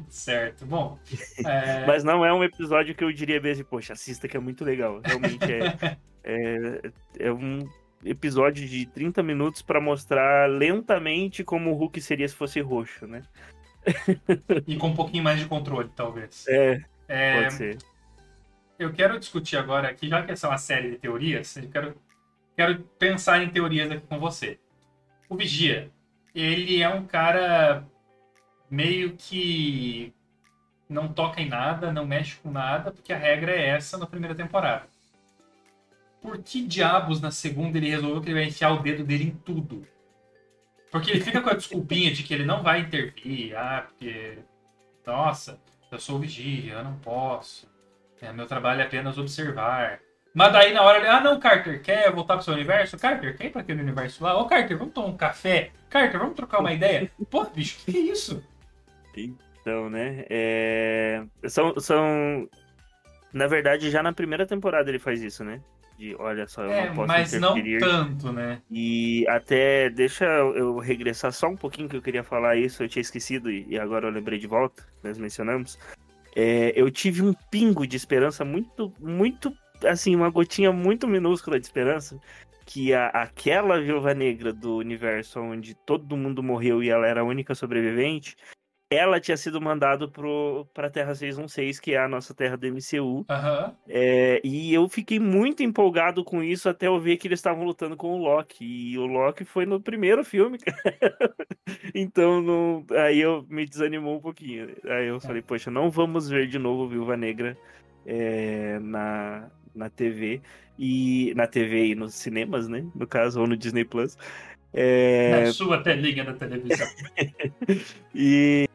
Certo. Bom. é, Mas não é um episódio que eu diria mesmo, poxa, assista que é muito legal. Realmente é, é, é um episódio de 30 minutos pra mostrar lentamente como o Hulk seria se fosse roxo, né? E com um pouquinho mais de controle, talvez. É, É, pode ser. eu quero discutir agora aqui, já que essa é uma série de teorias, eu quero, quero pensar em teorias aqui com você. O Vigia, ele é um cara meio que não toca em nada, não mexe com nada, porque a regra é essa na primeira temporada. Por que diabos na segunda ele resolveu que ele vai enfiar o dedo dele em tudo? Porque ele fica com a desculpinha de que ele não vai intervir, ah, porque. Nossa, eu sou vigia, eu não posso. É, meu trabalho é apenas observar. Mas daí na hora ele, ah não, Carter, quer voltar pro seu universo? Carter, quer ir pra aquele universo lá? Ô Carter, vamos tomar um café? Carter, vamos trocar uma ideia? Pô, bicho, que, que é isso? Então, né? é, São, são. Na verdade, já na primeira temporada ele faz isso, né? de olha só, eu É, não posso mas não interferir. tanto, né? E até, deixa eu regressar só um pouquinho que eu queria falar isso, eu tinha esquecido e e agora eu lembrei de volta, nós mencionamos. É, eu tive um pingo de esperança muito, muito, assim, uma gotinha muito minúscula de esperança, que a, aquela viúva negra do universo onde todo mundo morreu e ela era a única sobrevivente, ela tinha sido mandada pra Terra 616, que é a nossa terra do MCU, Aham. é, e eu fiquei muito empolgado com isso até eu ver que eles estavam lutando com o Loki. E o Loki foi no primeiro filme. Então não- aí eu me desanimou um pouquinho. Aí eu falei, poxa, não vamos ver de novo Viúva Negra é, na, na TV. E na TV e nos cinemas, né? No caso, ou no Disney Plus. É, Na sua telinha da televisão. e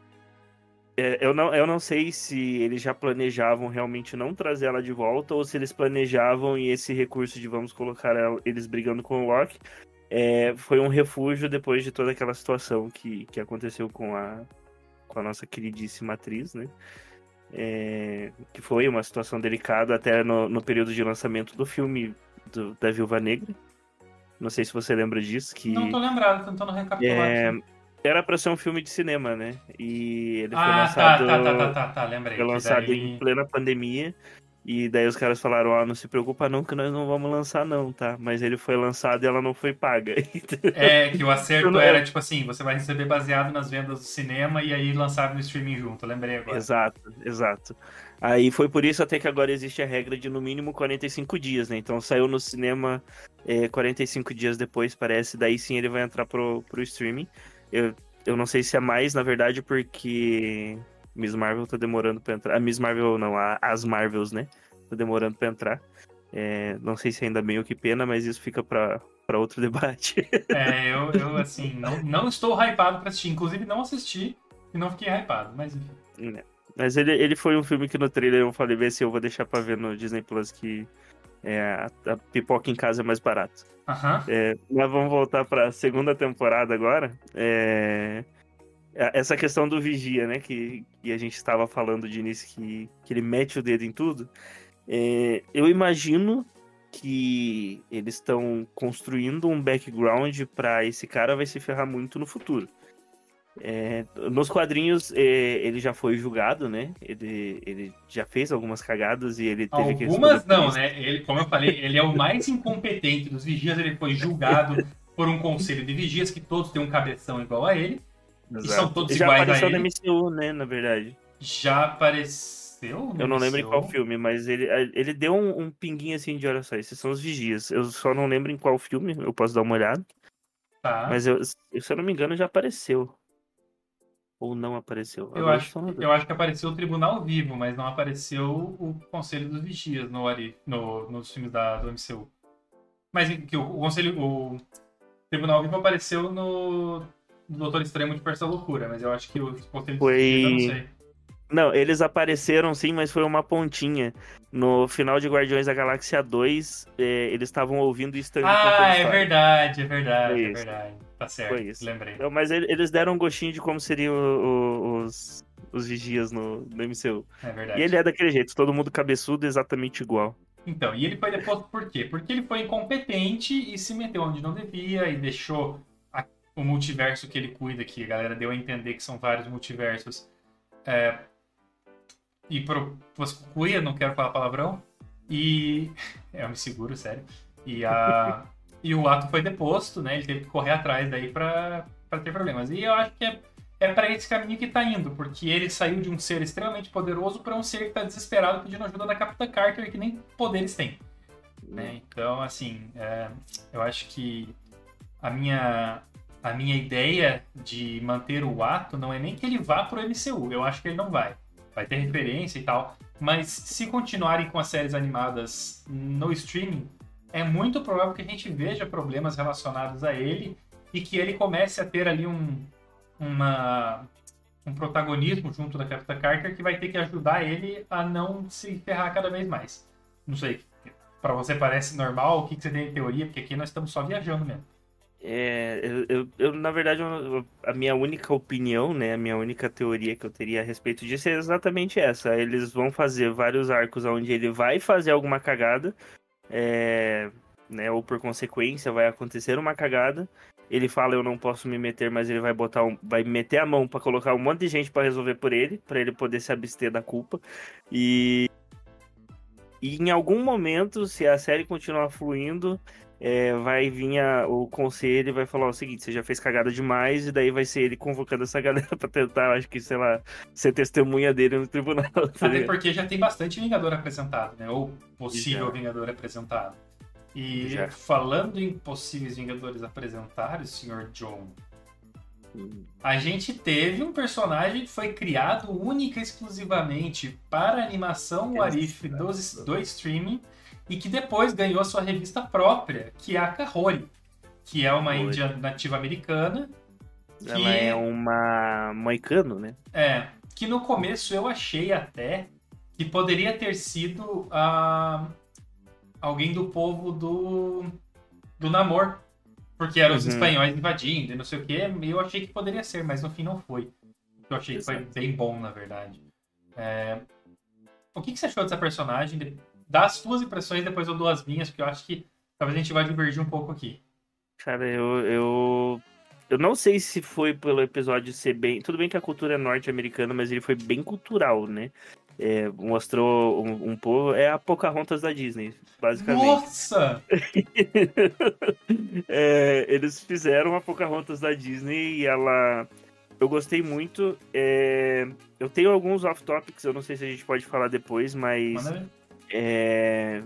é, eu, não, eu não sei se eles já planejavam realmente não trazer ela de volta ou se eles planejavam e esse recurso de vamos colocar ela- eles brigando com o Loki é, foi um refúgio depois de toda aquela situação que, que aconteceu com a, com a nossa queridíssima atriz, né? É, que foi uma situação delicada até no, no período de lançamento do filme do- da Viúva Negra. Não sei se você lembra disso, que Não tô lembrado, tentando recapitular é, era pra ser um filme de cinema, né? E ele foi Ah, tá, lançado, tá, tá, tá, tá, tá, lembrei. foi lançado daí- em plena pandemia. E daí os caras falaram, ó, não se preocupa não que nós não vamos lançar não, tá? Mas ele foi lançado e ela não foi paga. É, que o acerto não- era tipo assim, você vai receber baseado nas vendas do cinema e aí lançar no streaming junto, lembrei agora. exato, exato. Aí foi por isso até que agora existe a regra de no mínimo 45 dias, né? Então saiu no cinema é, 45 dias depois, parece, daí sim ele vai entrar pro, pro streaming. Eu, eu não sei se é mais, na verdade, porque Miss Marvel tá demorando pra entrar. A Miss Marvel não, a- as Marvels, né? Tá demorando pra entrar. É, não sei se ainda bem ou que pena, mas isso fica pra, pra outro debate. É, eu, eu assim, não, não estou hypado pra assistir. Inclusive, não assisti e não fiquei hypado, mas enfim. Né. Mas ele, ele foi um filme que no trailer eu falei, vê se eu vou deixar pra ver no Disney Plus que é, a, a pipoca em casa é mais barato. Aham. É, mas vamos voltar pra segunda temporada agora. É, essa questão do Vigia, né? Que, que a gente estava falando de início, que, que ele mete o dedo em tudo. É, eu imagino que eles estão construindo um background pra esse cara vai se ferrar muito no futuro. É, nos quadrinhos, é, ele já foi julgado, né? Ele, ele já fez algumas cagadas e ele teve que Algumas não, né? Ele, como eu falei, ele é o mais incompetente dos vigias, ele foi julgado por um conselho de vigias que todos têm um cabeção igual a ele. Exato. são todos já iguais apareceu ele? na MCU, né? Na verdade. Já apareceu? no Eu não lembro em qual filme, mas ele, ele deu um, um pinguinho assim de olha só, esses são os vigias. Eu só não lembro em qual filme, eu posso dar uma olhada. Tá. Mas eu, se eu não me engano, já apareceu. Ou não apareceu. Eu Agora acho, eu acho que apareceu o Tribunal Vivo, mas não apareceu o Conselho dos Vigias no, Ari- no, nos filmes da, do MCU. Mas que o, o Conselho. O Tribunal Vivo apareceu no, no Doutor Estranho Multiverso da Loucura, mas eu acho que o Conselho Foi- eu não sei. Não, eles apareceram sim, mas foi uma pontinha. No final de Guardiões da Galáxia 2, eh, eles estavam ouvindo o Stan Ah, é verdade, é verdade, é verdade. Tá certo, Foi isso. lembrei. Mas ele- eles deram um gostinho de como seriam os, os vigias no, no MCU. É verdade. E ele é daquele jeito, todo mundo cabeçudo, exatamente igual. Então, e ele foi deposto por quê? Porque ele foi incompetente e se meteu onde não devia e deixou o multiverso que ele cuida, que a galera deu a entender que são vários multiversos, é, e pro Cuia, não quero falar palavrão, e eu me seguro, sério, e, a, e o ato foi deposto, né, ele teve que correr atrás daí pra, pra ter problemas. E eu acho que é, é para esse caminho que tá indo, porque ele saiu de um ser extremamente poderoso para um ser que tá desesperado pedindo ajuda da Capitã Carter, que nem poderes tem. né? Então, assim, é, eu acho que a minha, a minha ideia de manter o ato não é nem que ele vá pro MCU, eu acho que ele não vai. Vai ter referência e tal, mas se continuarem com as séries animadas no streaming, é muito provável que a gente veja problemas relacionados a ele e que ele comece a ter ali um, uma, um protagonismo junto da Capitã Carter que vai ter que ajudar ele a não se ferrar cada vez mais. Não sei, Pra você parece normal? O que, que você tem de teoria? Porque aqui nós estamos só viajando mesmo. É, eu, eu- eu, na verdade, eu- a minha única opinião, né, a minha única teoria que eu teria a respeito disso é exatamente essa. Eles vão fazer vários arcos onde ele vai fazer alguma cagada é, né, ou por consequência vai acontecer uma cagada. Ele fala eu não posso me meter, mas ele vai botar um, vai meter a mão para colocar um monte de gente para resolver por ele, para ele poder se abster da culpa. E e em algum momento, se a série continuar fluindo, é, vai vir a, o conselho e vai falar o seguinte: você já fez cagada demais, e daí vai ser ele convocando essa galera pra tentar, acho que, sei lá, ser testemunha dele no tribunal. Tá Até porque já tem bastante Vingador apresentado, né? Ou possível Vingador apresentado. E já. falando em possíveis Vingadores apresentados, Sr. John, hum. a gente teve um personagem que foi criado única e exclusivamente para a animação Warif do, do streaming e que depois ganhou sua revista própria, que é a Kahori, que é uma índia nativa americana. Que... Ela é uma moicano, né? É, que no começo eu achei até que poderia ter sido uh, alguém do povo do, do Namor, porque eram os uhum. espanhóis invadindo e não sei o que, eu achei que poderia ser, mas no fim não foi. Eu achei que foi bem bom, na verdade. É... O que, que você achou dessa personagem? Dá as tuas impressões, depois eu dou as minhas, porque eu acho que talvez a gente vai divergir um pouco aqui. Cara, eu, eu, eu não sei se foi pelo episódio ser bem. Tudo bem que a cultura é norte-americana, mas ele foi bem cultural, né? É, mostrou um, um pouco. É a Pocahontas da Disney, basicamente. Nossa! é, eles fizeram a Pocahontas da Disney e ela. Eu gostei muito. É, eu tenho alguns off-topics, eu não sei se a gente pode falar depois, mas. Manda é,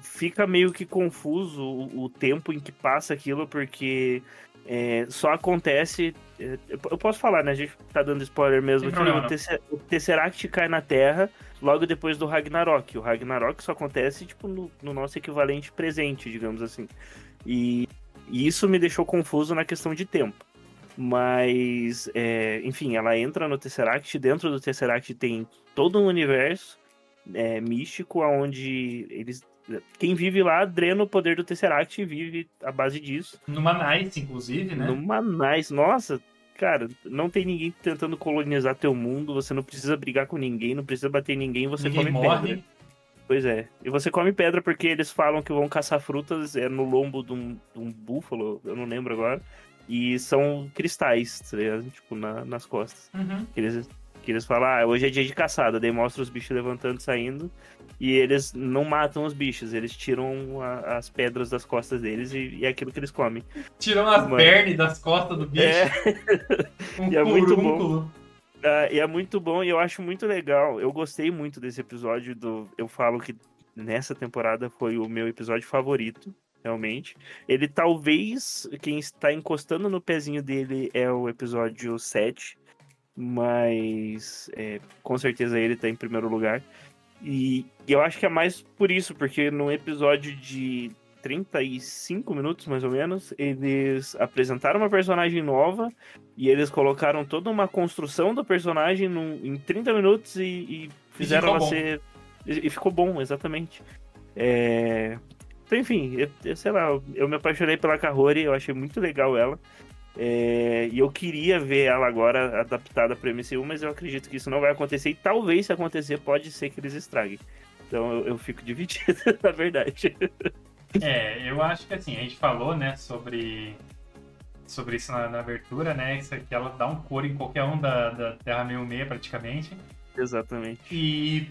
fica meio que confuso o, o, tempo em que passa aquilo, porque é, só acontece. É, eu posso falar, né? A gente tá dando spoiler mesmo que o, Tesser, o, Tesseract cai na Terra logo depois do Ragnarok. O Ragnarok só acontece tipo, no, no nosso equivalente presente, digamos assim. E, e, isso me deixou confuso na questão de tempo. Mas, é, enfim, ela entra no Tesseract. Dentro do Tesseract tem todo um universo é, místico, onde eles. Quem vive lá drena o poder do Tesseract e vive à base disso. Numa Nice, inclusive, né? Numa Nice, nossa, cara, não tem ninguém tentando colonizar teu mundo, você não precisa brigar com ninguém, não precisa bater ninguém, você ninguém come morre. pedra. Pois é. E você come pedra porque eles falam que vão caçar frutas é no lombo de um, de um búfalo, eu não lembro agora. E são cristais, tá ligado? Tipo, na, nas costas. Uhum. Eles que eles falam, ah, hoje é dia de caçada, daí mostra os bichos levantando, saindo, e eles não matam os bichos, eles tiram a, as pedras das costas deles e, e, é aquilo que eles comem. Tiram as pernas das costas do bicho. É, um e é muito bom. Uh, e é muito bom e eu acho muito legal. Eu gostei muito desse episódio do. Eu falo que nessa temporada foi o meu episódio favorito, realmente. Ele talvez, quem está encostando no pezinho dele é o episódio 7, mas é, com certeza ele tá em primeiro lugar. E, e eu acho que é mais por isso, porque no episódio de 35 minutos, mais ou menos, eles apresentaram uma personagem nova e eles colocaram toda uma construção do personagem num, em 30 minutos e, e fizeram ela ser. E ficou bom, exatamente. É... Então, enfim, eu, eu, sei lá, eu me apaixonei pela Kahori, eu achei muito legal ela. É, e eu queria ver ela agora adaptada para MCU, mas eu acredito que isso não vai acontecer. E talvez, se acontecer, pode ser que eles estraguem. Então eu, eu fico dividido, na verdade. É, eu acho que assim, a gente falou, né, sobre, sobre isso na, na abertura, né? Isso aqui ela dá um cor em qualquer um da, da Terra meio meia, praticamente. Exatamente. E,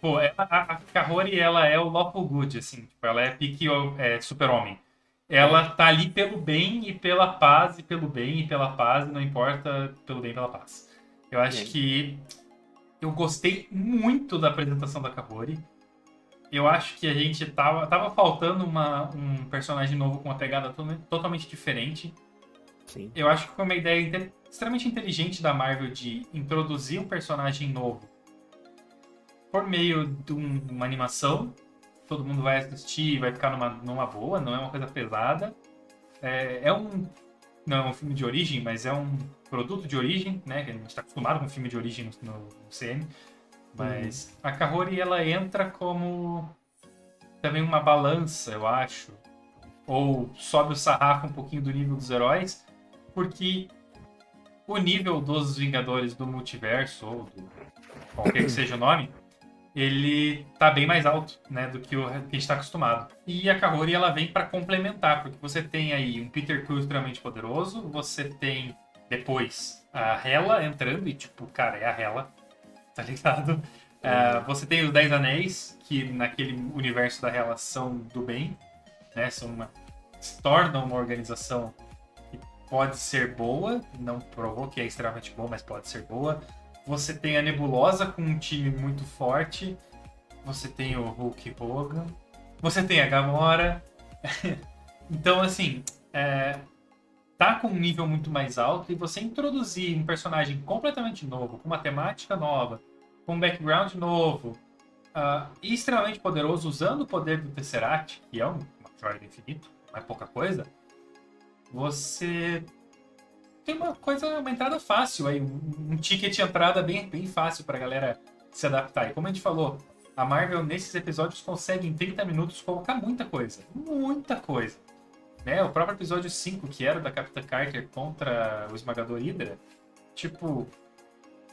pô, ela, a, a Kahori, ela é o lawful good, assim. Tipo, ela é pique é, super-homem ela tá ali pelo bem e pela paz, e pelo bem e pela paz, e não importa pelo bem e pela paz. Eu acho que eu gostei muito da apresentação da Kahori. Eu acho que a gente tava, tava faltando uma, um personagem novo com uma pegada totalmente diferente. Sim. Eu acho que foi uma ideia extremamente inteligente da Marvel de introduzir um personagem novo por meio de um, uma animação todo mundo vai assistir, vai ficar numa, numa boa, não é uma coisa pesada. É, é um. Não é um filme de origem, mas é um produto de origem, né? A gente está acostumado com filme de origem no, no CM. Mas uhum. a Kahori, ela entra como também uma balança, eu acho. Ou sobe o sarrafo um pouquinho do nível dos heróis, porque o nível dos Vingadores do Multiverso, ou do, qualquer que seja o nome, ele tá bem mais alto, né, do que o que a gente está acostumado. E a Kahori ela vem para complementar, porque você tem aí um Peter Quill extremamente poderoso, você tem depois a Hela entrando e tipo, cara, é a Hela, tá ligado? Uh, você tem os Dez Anéis, que naquele universo da Hela são do bem, né? São uma, se tornam uma organização que pode ser boa, não provou que é extremamente boa, mas pode ser boa. Você tem a Nebulosa com um time muito forte. Você tem o Hulk Hogan. Você tem a Gamora. então, assim, é, tá com um nível muito mais alto e você introduzir um personagem completamente novo, com uma temática nova, com um background novo, uh, e extremamente poderoso, usando o poder do Tesseract, que é um Metroid infinito, não é pouca coisa, você tem uma coisa, uma entrada fácil aí, um, ticket de entrada bem, bem fácil pra galera se adaptar. E como a gente falou, a Marvel nesses episódios consegue em 30 minutos colocar muita coisa. Muita coisa. Né? O próprio episódio 5, que era da Capitã Carter contra o Esmagador Hydra, tipo,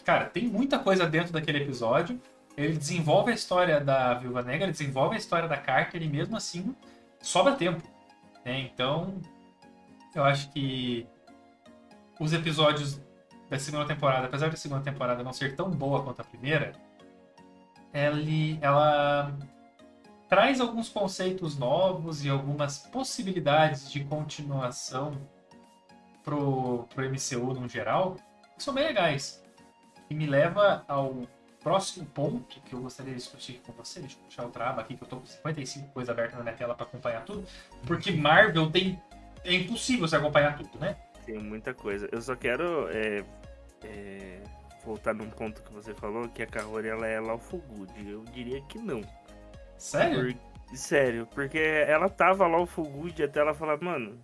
cara, tem muita coisa dentro daquele episódio. Ele desenvolve a história da Viúva Negra, desenvolve a história da Carter e mesmo assim sobra tempo. Né? Então, eu acho que os episódios da segunda temporada, apesar da segunda temporada não ser tão boa quanto a primeira, ele, ela traz alguns conceitos novos e algumas possibilidades de continuação pro, pro MCU no geral, que são bem legais. E me leva ao próximo ponto que eu gostaria de discutir com você. Deixa eu puxar o trava aqui, que eu tô com 55 coisas abertas na minha tela para acompanhar tudo. Porque Marvel tem. É impossível você acompanhar tudo, né? Tem muita coisa. Eu só quero é, é, voltar num ponto que você falou, que a Kahori ela é Lawful Good. Eu diria que não. Sério? Por, sério, porque ela tava Lawful Good até ela falar, mano...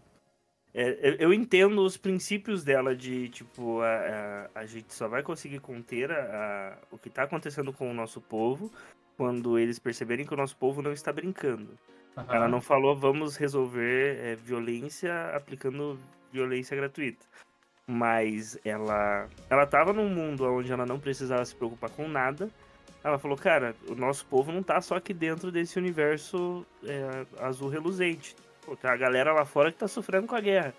É, eu entendo os princípios dela de, tipo, a, a, a gente só vai conseguir conter a, a, o que tá acontecendo com o nosso povo quando eles perceberem que o nosso povo não está brincando. Uhum. Ela não falou vamos resolver é, violência aplicando violência gratuita. Mas ela ela tava num mundo onde ela não precisava se preocupar com nada. Ela falou, cara, o nosso povo não tá só aqui dentro desse universo é, azul reluzente. Pô, tem a galera lá fora que tá sofrendo com a guerra.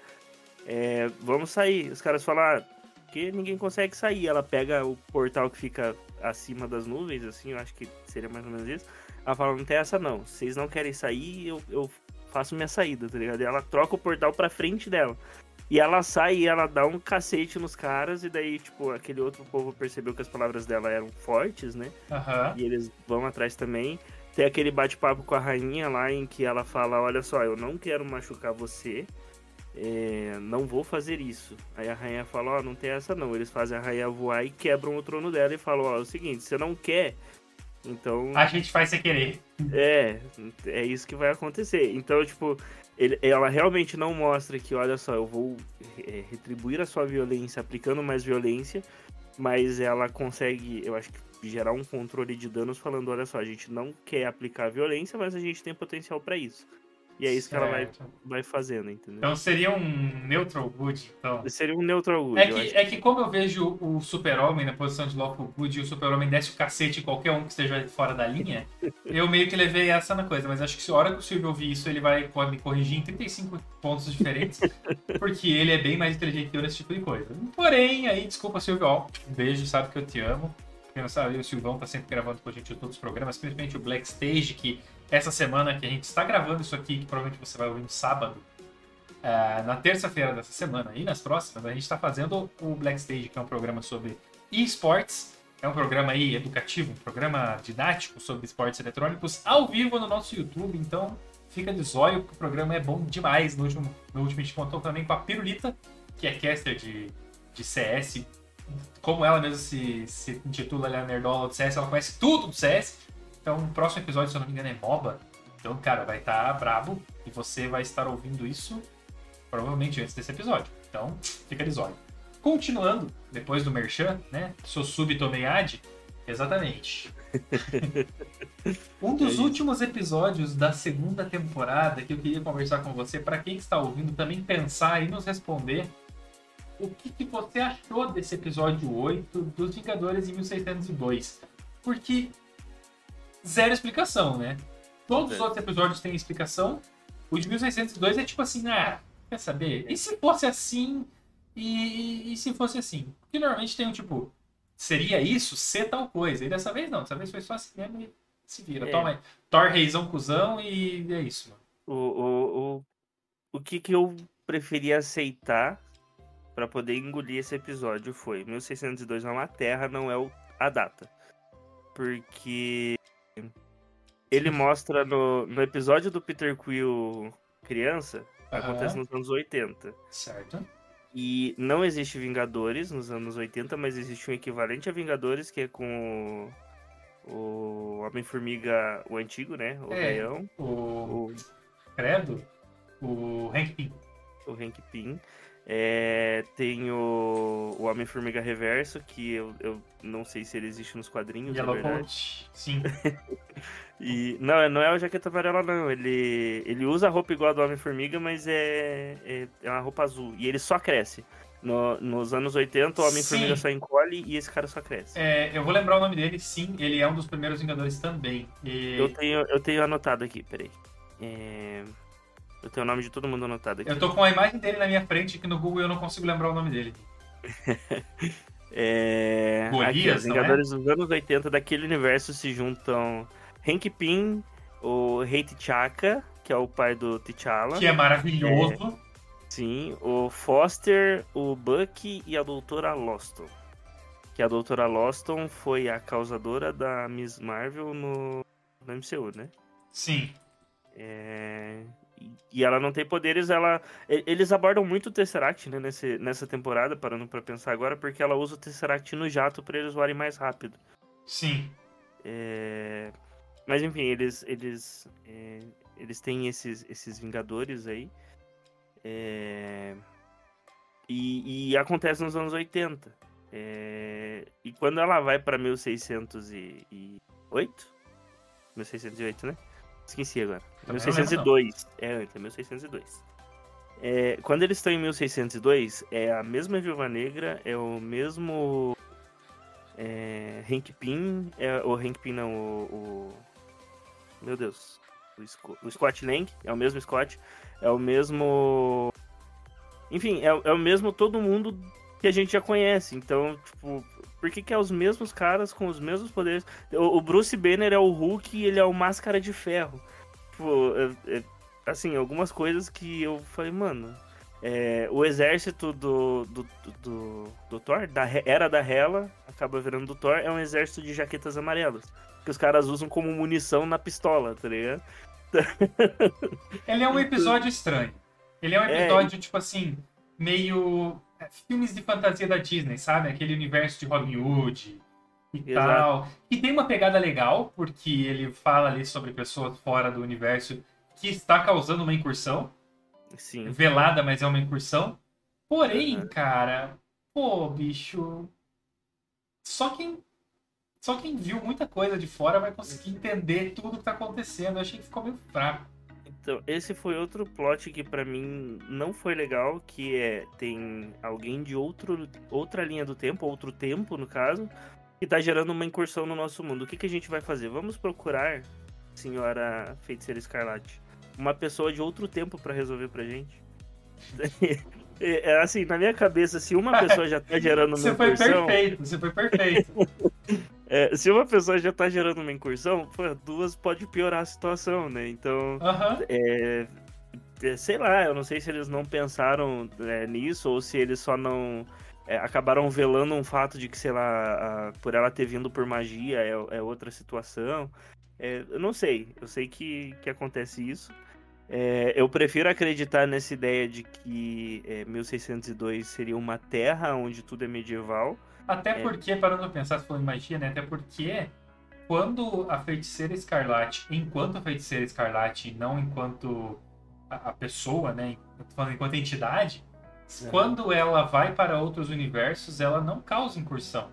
É, vamos sair. Os caras falam, ah, que ninguém consegue sair. Ela pega o portal que fica acima das nuvens, assim, eu acho que seria mais ou menos isso. Ela fala, não tem essa não. Vocês não querem sair, eu, eu faço minha saída, tá ligado? E ela troca o portal pra frente dela. E ela sai e ela dá um cacete nos caras, e daí, tipo, aquele outro povo percebeu que as palavras dela eram fortes, né? Uhum. E eles vão atrás também. Tem aquele bate-papo com a rainha lá em que ela fala: Olha só, eu não quero machucar você, é, não vou fazer isso. Aí a rainha fala: Ó, oh, não tem essa não. Eles fazem a rainha voar e quebram o trono dela e falam: Ó, oh, é o seguinte, você não quer, então. A gente faz sem querer. É, é isso que vai acontecer. Então, tipo, ele, ela realmente não mostra que, olha só, eu vou é, retribuir a sua violência aplicando mais violência, mas ela consegue, eu acho que gerar um controle de danos falando, olha só, a gente não quer aplicar violência, mas a gente tem potencial para isso. E é isso certo. que ela vai, vai fazendo, entendeu? Então seria um neutral good, então. Seria um neutral good. É que, é que como eu vejo o super-homem na posição de lawful good e o super-homem desce o cacete em qualquer um que esteja fora da linha, eu meio que levei essa na coisa. Mas acho que se a hora que o Silvio ouvir isso, ele vai pode me corrigir em 35 pontos diferentes, porque ele é bem mais inteligente que eu nesse tipo de coisa. Porém, aí, desculpa, Silvio, ó, um beijo, sabe que eu te amo. Quem não sabe, o Silvão tá sempre gravando com a gente todos os programas, principalmente o Black Stage, que essa semana que a gente está gravando isso aqui, que provavelmente você vai ouvir no sábado, uh, na terça-feira dessa semana e nas próximas, a gente está fazendo o Black Stage, que é um programa sobre esportes. É um programa aí educativo, um programa didático sobre esportes eletrônicos, ao vivo no nosso YouTube. Então, fica de zóio, porque o programa é bom demais. No último, no último a gente contou também com a Pirulita, que é caster de, de CS. Como ela mesma se, se intitula ali a Nerdola do CS, ela conhece tudo do CS. Então, o próximo episódio, se eu não me engano, é MOBA. Então, cara, vai estar tá brabo e você vai estar ouvindo isso provavelmente antes desse episódio. Então, fica de zóio. Continuando, depois do Merchan, né? Sou sub tomei ad. Exatamente. um dos é últimos episódios da segunda temporada que eu queria conversar com você, para quem está ouvindo, também pensar e nos responder o que, que, você achou desse episódio 8 dos Vingadores em 1602. Porque zero explicação, né? Todos os outros episódios têm explicação. O de 1602 é tipo assim, ah, quer saber? E se fosse assim? E, e se fosse assim? Porque normalmente tem um tipo, seria isso ser tal coisa. E dessa vez não, dessa vez foi só assim mesmo e se vira. É. Toma aí. Thor, reizão, cuzão e é isso, mano. O, o, o, o que, que eu preferi aceitar pra poder engolir esse episódio foi 1602 é uma terra, não é o- a data. Porque ele mostra no, no episódio do Peter Quill criança, acontece Aham, nos anos 80. Certo. E não existe Vingadores nos anos 80, mas existe um equivalente a Vingadores, que é com o, o Homem-Formiga, o antigo, né? O É. O o, Credo, o Hank Pym. o Hank Pym. É, tem o, o Homem-Formiga Reverso, que eu, eu não sei se ele existe nos quadrinhos, Yellow. Coat. Sim. E, não, não é o Jaqueta Amarela, não. Ele, ele usa a roupa igual a do Homem-Formiga, mas é, é, é uma roupa azul. E ele só cresce. No- nos anos 80, o Homem-Formiga só encolhe e esse cara só cresce. É, eu vou lembrar o nome dele, sim, ele é um dos primeiros Vingadores também. E Eu tenho, eu tenho anotado aqui, peraí. É, Eu tenho o nome de todo mundo anotado aqui. eu tô com a imagem dele na minha frente, que no Google eu não consigo lembrar o nome dele. É... Golias, aqui, os é? Vingadores dos anos 80 daquele universo se juntam Hank Pym, o Rei T'Chaka, que é o pai do T'Challa. Que é maravilhoso. Sim, o Foster, o Bucky e a Doutora Loston. Que a Doutora Loston foi a causadora da Miss Marvel no, no MCU, né? Sim. É, e- ela não tem poderes, ela. Eles abordam muito o Tesseract, né, nesse, nessa temporada, parando pra pensar agora, porque ela usa o Tesseract no jato pra eles voarem mais rápido. Sim. É, Mas enfim, eles. Eles, é, eles têm esses, esses Vingadores aí. É, E, e acontece nos anos 80. É, E quando ela vai pra 1608? 1608, né? Esqueci agora. Também lembro, 1602. É antes, é 1602. É, quando eles estão em 1602, é a mesma Viúva Negra, é o mesmo é, Hank Pym, é, o Hank Pym não, o, o- meu Deus, o, Sco- o Scott Lang, é o mesmo Scott, é o mesmo, enfim, é, é o mesmo todo mundo que a gente já conhece, então, tipo, por que é os mesmos caras com os mesmos poderes? O, o Bruce Banner é o Hulk e ele é o Máscara de Ferro, tipo, é- é- assim, algumas coisas que eu falei, mano, é, o exército do, do, do, do, Thor, da era da Hela, acaba virando do Thor, é um exército de jaquetas amarelas. Que os caras usam como munição na pistola, tá ligado? Ele é um episódio estranho. Ele é um É, episódio, tipo assim, meio. É, Filmes de fantasia da Disney, sabe? Aquele universo de Hollywood e Exato. tal. E tem uma pegada legal, porque ele fala ali sobre pessoas fora do universo que está causando uma incursão. Sim. velada, mas é uma incursão. Porém, Uhum. cara, pô, bicho. Só quem. Só quem viu muita coisa de fora vai conseguir entender tudo que tá acontecendo. Eu achei que ficou meio fraco. Então, esse foi outro plot que pra mim não foi legal, que é tem alguém de outro, outra linha do tempo, outro tempo no caso, que tá gerando uma incursão no nosso mundo. O que, que a gente vai fazer? Vamos procurar, senhora Feiticeira Escarlate, uma pessoa de outro tempo pra resolver pra gente. É, é, assim, na minha cabeça, se uma pessoa já tá gerando uma Você foi incursão, perfeito, você foi perfeito. é, se uma pessoa já tá gerando uma incursão, pô, duas pode piorar a situação, né? Então, é, é, sei lá, eu não sei se eles não pensaram é, nisso ou se eles só não é, acabaram velando um fato de que, sei lá, a- por ela ter vindo por magia é, é outra situação. Eu não sei, eu sei que, que acontece isso. É, eu prefiro acreditar nessa ideia de que é, 1602 seria uma terra onde tudo é medieval. Até É. porque, parando pra pensar, se for em magia, né? Até porque quando a feiticeira escarlate, enquanto feiticeira escarlate, e não enquanto a, a pessoa, né? Falando enquanto entidade, Uhum. quando ela vai para outros universos, ela não causa incursão.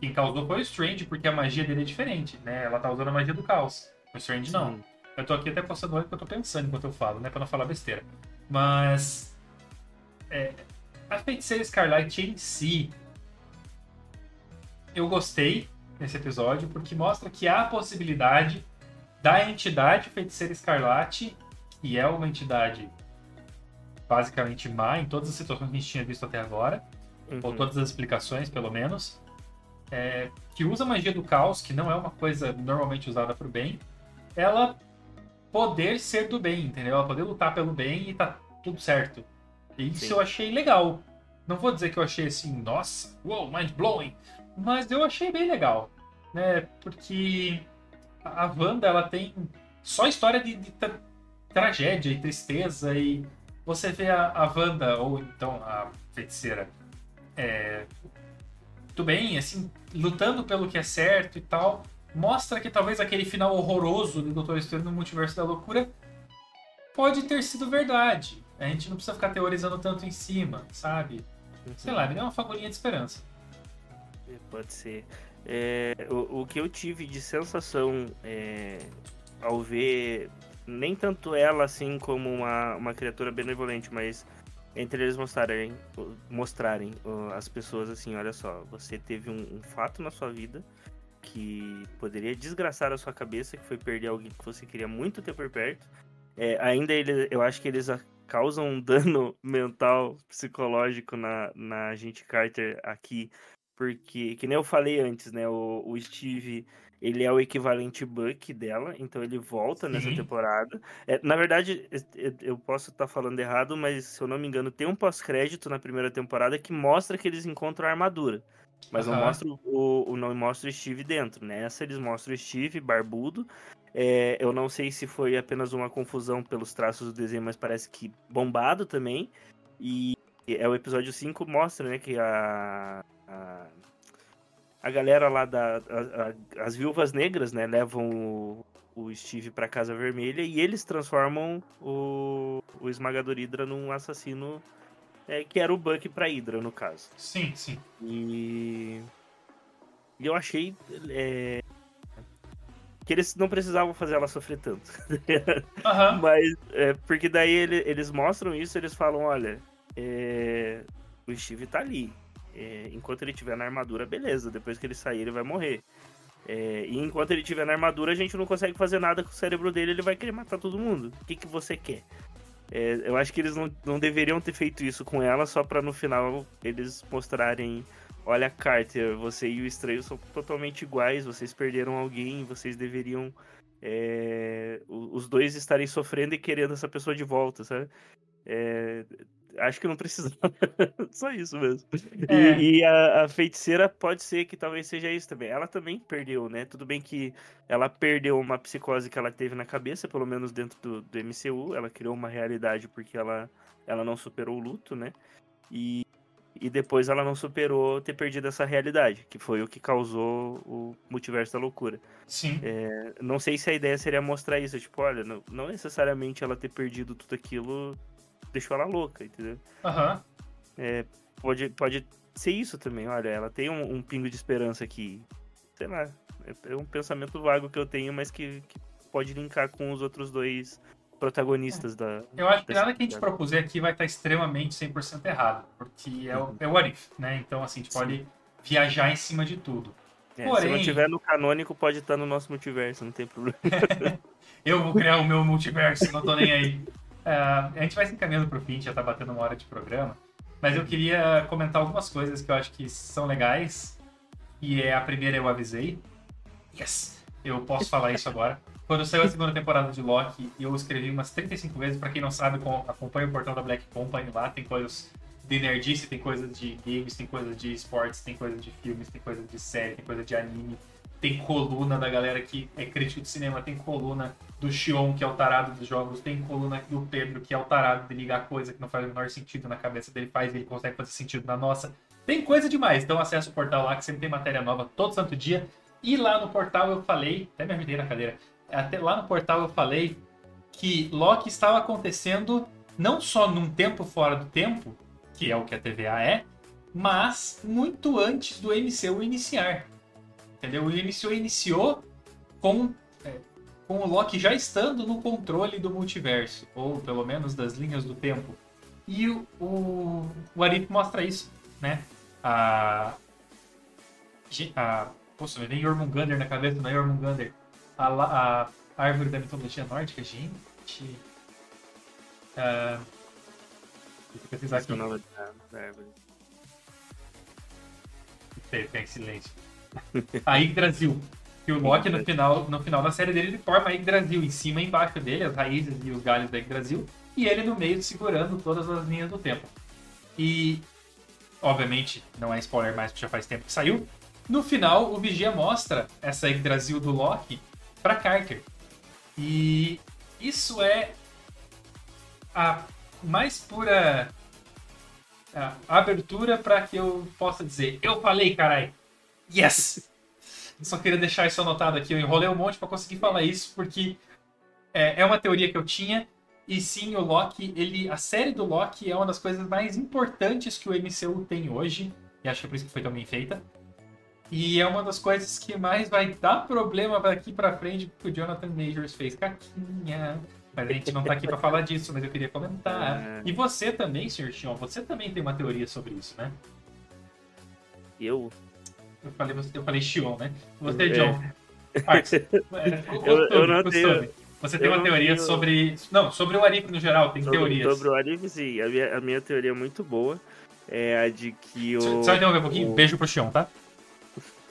Quem causou foi o Strange, porque a magia dele é diferente, né? Ela tá usando a magia do caos. O Strange não. Sim. Eu tô aqui até postando o olho que eu tô pensando enquanto eu falo, né? Pra não falar besteira. Mas. é, a feiticeira Escarlate em si. Eu gostei desse episódio porque mostra que há a possibilidade da entidade Feiticeira Escarlate, que é uma entidade basicamente má em todas as situações que a gente tinha visto até agora, uhum. ou todas as explicações, pelo menos, é, que usa magia do caos, que não é uma coisa normalmente usada para o bem, ela poder ser do bem, entendeu? Ela poder lutar pelo bem e tá tudo certo. E isso Sim. eu achei legal. Não vou dizer que eu achei assim, nossa, wow, mind blowing, mas eu achei bem legal, né? Porque a Wanda, ela tem só história de, de tra tragédia e tristeza e você vê a, a Wanda, ou então a feiticeira, é, tudo bem, assim, lutando pelo que é certo e tal, mostra que talvez aquele final horroroso do Doutor Estranho no Multiverso da Loucura pode ter sido verdade. A gente não precisa ficar teorizando tanto em cima, sabe? Sei lá, me dá uma fagulhinha de esperança. É, pode ser. É, o, o, que eu tive de sensação é, ao ver nem tanto ela assim como uma, uma criatura benevolente, mas entre eles mostrarem, mostrarem as pessoas assim, olha só, você teve um, um, fato na sua vida que poderia desgraçar a sua cabeça, que foi perder alguém que você queria muito ter por perto. É, ainda ele, eu acho que eles causam um dano mental, psicológico na, na agente Carter aqui, porque, que nem eu falei antes, né? O, o Steve, ele é o equivalente Buck dela, então ele volta Sim. nessa temporada. É, na verdade, eu posso estar tá falando errado, mas se eu não me engano, tem um pós-crédito na primeira temporada que mostra que eles encontram a armadura. Mas uhum. não mostra o, o, não mostra o Steve dentro. Nessa eles mostram o Steve barbudo. É, eu não sei se foi apenas uma confusão pelos traços do desenho, mas parece que bombado também. E é o episódio 5 mostra, né, que a, a, a galera lá da. A, a, as viúvas negras, né? Levam o, o Steve pra Casa Vermelha e eles transformam o, o Esmagador Hydra num assassino é, que era o Buck pra Hydra, no caso. Sim, sim. E. E eu achei. É, que eles não precisavam fazer ela sofrer tanto. Uhum. Mas, é, porque daí ele, eles mostram isso, eles falam, olha, é, o Steve tá ali. É, enquanto ele estiver na armadura, beleza. Depois que ele sair, ele vai morrer. É, e enquanto ele estiver na armadura, a gente não consegue fazer nada com o cérebro dele, ele vai querer matar todo mundo. O que, que você quer? É, eu acho que eles não, não deveriam ter feito isso com ela, só para no final eles mostrarem: olha, Carter, você e o estranho são totalmente iguais, vocês perderam alguém, vocês deveriam. É, os dois estarem sofrendo e querendo essa pessoa de volta, sabe? É, acho que não precisava. Só isso mesmo. É. E, e a, a, feiticeira pode ser que talvez seja isso também. Ela também perdeu, né? Tudo bem que ela perdeu uma psicose que ela teve na cabeça, pelo menos dentro do, do MCU. Ela criou uma realidade porque ela, ela não superou o luto, né? E, e depois ela não superou ter perdido essa realidade, que foi o que causou o multiverso da loucura. Sim. É, não sei se a ideia seria mostrar isso, tipo, olha, não, não necessariamente ela ter perdido tudo aquilo deixou ela louca, entendeu? Aham. Uhum. É, pode, pode ser isso também, olha, ela tem um, um, pingo de esperança aqui. Sei lá, é, é um pensamento vago que eu tenho, mas que, que pode linkar com os outros dois protagonistas é. da. Eu acho que nada que a gente propuser aqui vai estar extremamente 100% errado, porque é o, é o Arif, né? Então, assim, a gente Sim. pode viajar em cima de tudo. É, Porém... Se não tiver no canônico, pode estar no nosso multiverso, não tem problema. eu vou criar o meu multiverso, não tô nem aí. Uh, a gente vai se encaminhando para o fim, já está batendo uma hora de programa. Mas eu queria comentar algumas coisas que eu acho que são legais. E é a primeira eu avisei. Yes! Eu posso falar isso agora. Quando saiu a segunda temporada de Loki, eu escrevi umas 35 vezes. Para quem não sabe, acompanha o portal da Black Company lá. Tem coisas de nerdice, tem coisas de games, tem coisas de esportes, tem coisas de filmes, tem coisas de série, tem coisa de anime tem coluna da galera que é crítico de cinema, tem coluna do Xion, que é o tarado dos jogos, tem coluna do Pedro, que é o tarado de ligar coisa que não faz o menor sentido na cabeça dele, faz e ele consegue fazer sentido na nossa. Tem coisa demais, então acessa o portal lá que sempre tem matéria nova todo santo dia. E lá no portal eu falei, até me ajudei na cadeira, até lá no portal eu falei que Loki estava acontecendo não só num tempo fora do tempo, que é o que a TVA é, mas muito antes do MCU iniciar entendeu? O MCU iniciou com, é, com o Loki já estando no controle do multiverso, ou pelo menos das linhas do tempo. E o, o, o Arif mostra isso, né? A. A. Poxa, me vem Jormungandr na cabeça, não é Jormungandr. A, a, árvore da mitologia nórdica, gente. Uh, deixa eu pesquisar aqui. Nova da árvore. Tem, tem silêncio. A Yggdrasil. Que o Loki, no final, no final da série dele, ele forma a Yggdrasil. Em cima e embaixo dele, as raízes e os galhos da Yggdrasil. E ele no meio segurando todas as linhas do tempo. E, obviamente, não é spoiler mais, porque já faz tempo que saiu. No final, o Vigia mostra essa Yggdrasil do Loki para Carter. E isso é a mais pura a abertura para que eu possa dizer: Eu falei, carai! Yes! Só queria deixar isso anotado aqui. Eu enrolei um monte para conseguir falar isso, porque é, é, uma teoria que eu tinha. E sim, o Loki, ele, a série do Loki é uma das coisas mais importantes que o MCU tem hoje. E acho que é por isso que foi tão bem feita. E é uma das coisas que mais vai dar problema daqui para frente, porque o Jonathan Majors fez caquinha. Mas a gente não tá aqui para falar disso, mas eu queria comentar. É... E você também, Sr. Xion, você também tem uma teoria sobre isso, né? Eu? Eu falei, eu falei Xion, né? Você, é. John. Parks, é, eu, eu não tenho... Você tem uma teoria tenho... sobre. Não, sobre o Arif no geral, tem sobre, teorias. Sobre o Arif, sim. A minha, a minha teoria é muito boa. É a de que o. Só interromper um pouquinho? O... Beijo pro Xion, tá?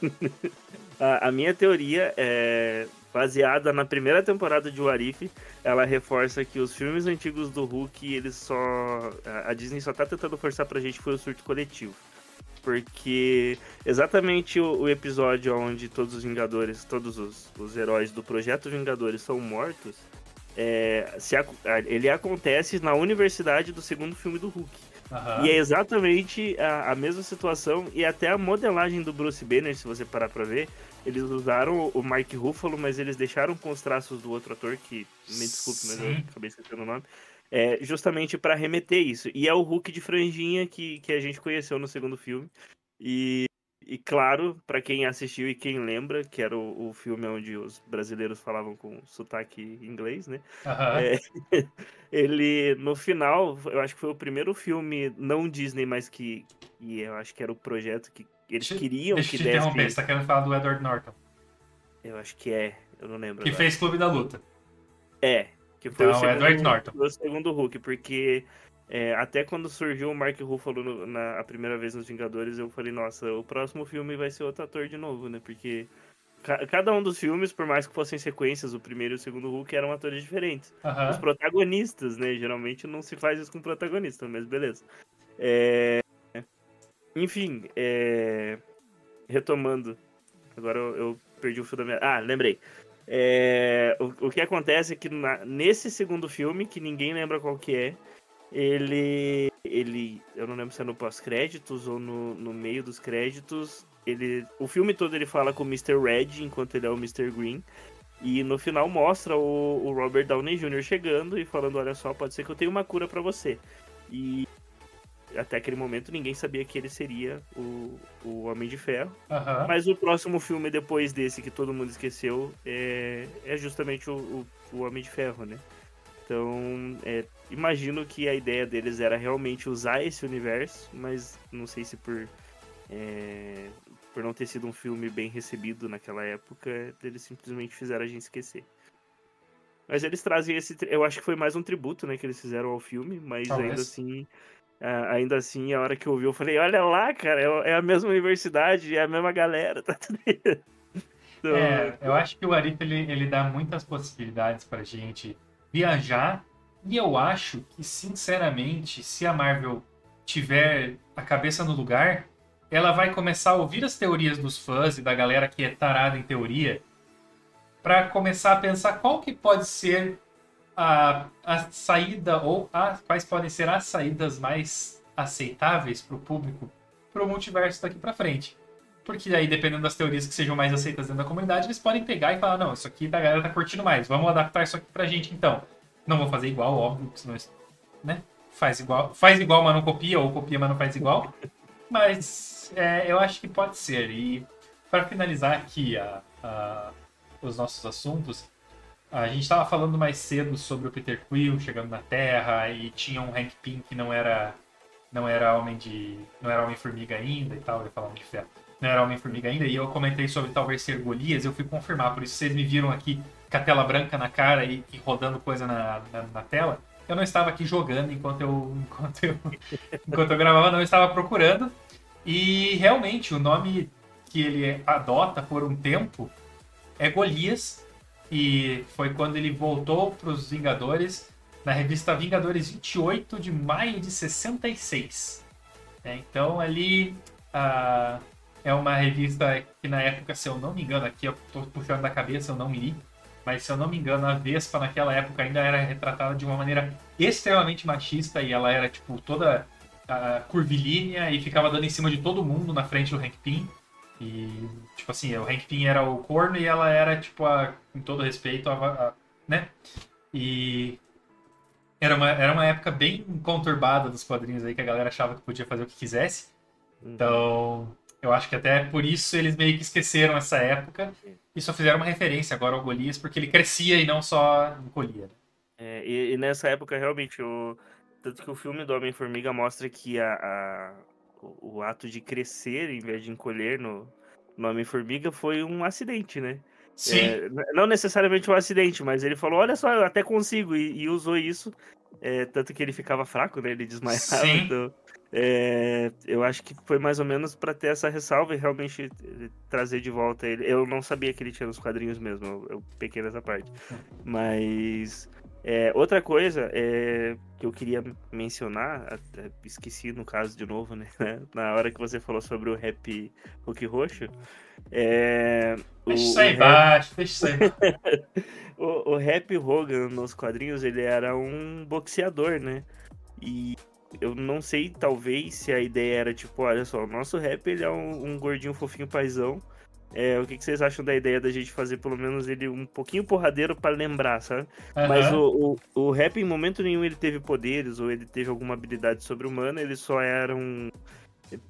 a, a, minha teoria é baseada na primeira temporada de Warif, ela reforça que os filmes antigos do Hulk, eles só. A Disney só tá tentando forçar pra gente foi o surto coletivo. Porque exatamente o, o episódio onde todos os Vingadores, todos os, os heróis do projeto Vingadores são mortos, é, se, ele acontece na universidade do segundo filme do Hulk. Uhum. E é exatamente a, a, mesma situação e até a modelagem do Bruce Banner, se você parar pra ver, eles usaram o Mike Ruffalo, mas eles deixaram com os traços do outro ator, que me desculpe, mas eu acabei esquecendo o nome, é, justamente para remeter isso. E é o Hulk de franjinha que, que a gente conheceu no segundo filme. E, e claro, para quem assistiu e quem lembra, que era o, o, filme onde os brasileiros falavam com sotaque inglês, né? Uhum. É, ele, no final, eu acho que foi o primeiro filme não Disney, mas que, e eu acho que era o projeto que eles deixa, queriam deixa que te interromper, você tá querendo falar do Edward Norton. Eu acho que é, eu não lembro. Que agora. fez Clube da Luta. É, que foi então, o segundo, Edward Norton. o segundo Hulk, porque é, até quando surgiu o Mark Ruffalo no, na a primeira vez nos Vingadores, eu falei, nossa, o próximo filme vai ser outro ator de novo, né? Porque ca cada um dos filmes, por mais que fossem sequências, o primeiro e o segundo Hulk eram atores diferentes. Os protagonistas, né? Geralmente não se faz isso com protagonista, mas beleza. É... Enfim, é... retomando. Agora eu, eu, perdi o fio da minha. Ah, lembrei. É... O, o, que acontece é que na... nesse segundo filme, que ninguém lembra qual que é, ele. ele eu não lembro se é no pós-créditos ou no, no meio dos créditos. Ele, o filme todo ele fala com o Mr. Red enquanto ele é o Mr. Green. E no final mostra o, o Robert Downey Jr. chegando e falando: Olha só, pode ser que eu tenha uma cura para você. E até aquele momento ninguém sabia que ele seria o, o Homem de Ferro. Uhum. Mas o próximo filme depois desse que todo mundo esqueceu é, é justamente o, o, o Homem de Ferro, né? Então, é, imagino que a ideia deles era realmente usar esse universo, mas não sei se por, é, por não ter sido um filme bem recebido naquela época, eles simplesmente fizeram a gente esquecer. Mas eles trazem esse. Eu acho que foi mais um tributo, né, que eles fizeram ao filme, mas Talvez. ainda assim ainda assim, a hora que eu vi, eu falei, olha lá, cara, é, é a mesma universidade, é a mesma galera, tá tudo então... É, eu acho que o Arif, ele, ele dá muitas possibilidades pra gente viajar, e eu acho que, sinceramente, se a Marvel tiver a cabeça no lugar, ela vai começar a ouvir as teorias dos fãs e da galera que é tarada em teoria, para começar a pensar qual que pode ser a, a saída ou a, quais podem ser as saídas mais aceitáveis para o público para o multiverso daqui para frente. Porque aí, dependendo das teorias que sejam mais aceitas dentro da comunidade, eles podem pegar e falar: não, isso aqui a galera tá curtindo mais, vamos adaptar isso aqui pra gente então. Não vou fazer igual, óbvio, senão né? faz igual, faz igual, mas não copia, ou copia, mas não faz igual. Mas é, eu acho que pode ser. E para finalizar aqui a, a, os nossos assuntos, a gente estava falando mais cedo sobre o Peter Quill chegando na Terra e tinha um Hank Pym que não era não era homem de não era homem formiga ainda e tal, eu falando de ferro. Não era homem formiga ainda e eu comentei sobre talvez ser Golias, eu fui confirmar, por isso vocês me viram aqui com a tela branca na cara e, e rodando coisa na, na, na, tela, eu não estava aqui jogando enquanto eu, enquanto eu, enquanto eu gravava, não, eu estava procurando. E realmente o nome que ele adota por um tempo é Golias. E foi quando ele voltou para os Vingadores na revista Vingadores 28 de maio de 66. É, então ali é uma revista que na época, se eu não me engano, aqui eu estou puxando da cabeça, eu não me li, mas se eu não me engano, a Vespa naquela época ainda era retratada de uma maneira extremamente machista e ela era tipo toda curvilínea e ficava dando em cima de todo mundo na frente do Hank Pym. E, tipo assim, o Hank Pym era o corno e ela era, tipo, a, com todo respeito, a, a, né? E era uma, era uma época bem conturbada dos quadrinhos aí, que a galera achava que podia fazer o que quisesse. Uhum. Então, eu acho que até por isso eles meio que esqueceram essa época e só fizeram uma referência agora ao Golias, porque ele crescia e não só encolhia. Né? É, e, e, nessa época, realmente, o, tanto que o filme do Homem-Formiga mostra que a, a o, o, ato de crescer em vez de encolher no, no Homem-Formiga foi um acidente, né? Sim. É, não necessariamente um acidente, mas ele falou: olha só, eu até consigo, e, e usou isso. É, tanto que ele ficava fraco, né? Ele desmaiava. Sim. Então, é, eu acho que foi mais ou menos para ter essa ressalva e realmente eh, trazer de volta ele. Eu não sabia que ele tinha nos quadrinhos mesmo, eu, eu pequei nessa parte. Mas é, outra coisa é, que eu queria mencionar, esqueci no caso de novo, né? Na hora que você falou sobre o rap Hulk Roxo. É, deixa isso aí embaixo, deixa isso aí o, o Rap Hogan nos quadrinhos, ele era um boxeador, né? E eu não sei, talvez, se a ideia era tipo, olha só, o nosso rap ele é um, um gordinho fofinho paizão. É, o que, que, vocês acham da ideia da gente fazer pelo menos ele um pouquinho porradeiro para lembrar, sabe? Uhum. Mas o, o, o, rap em momento nenhum ele teve poderes ou ele teve alguma habilidade sobre-humana, ele só era um.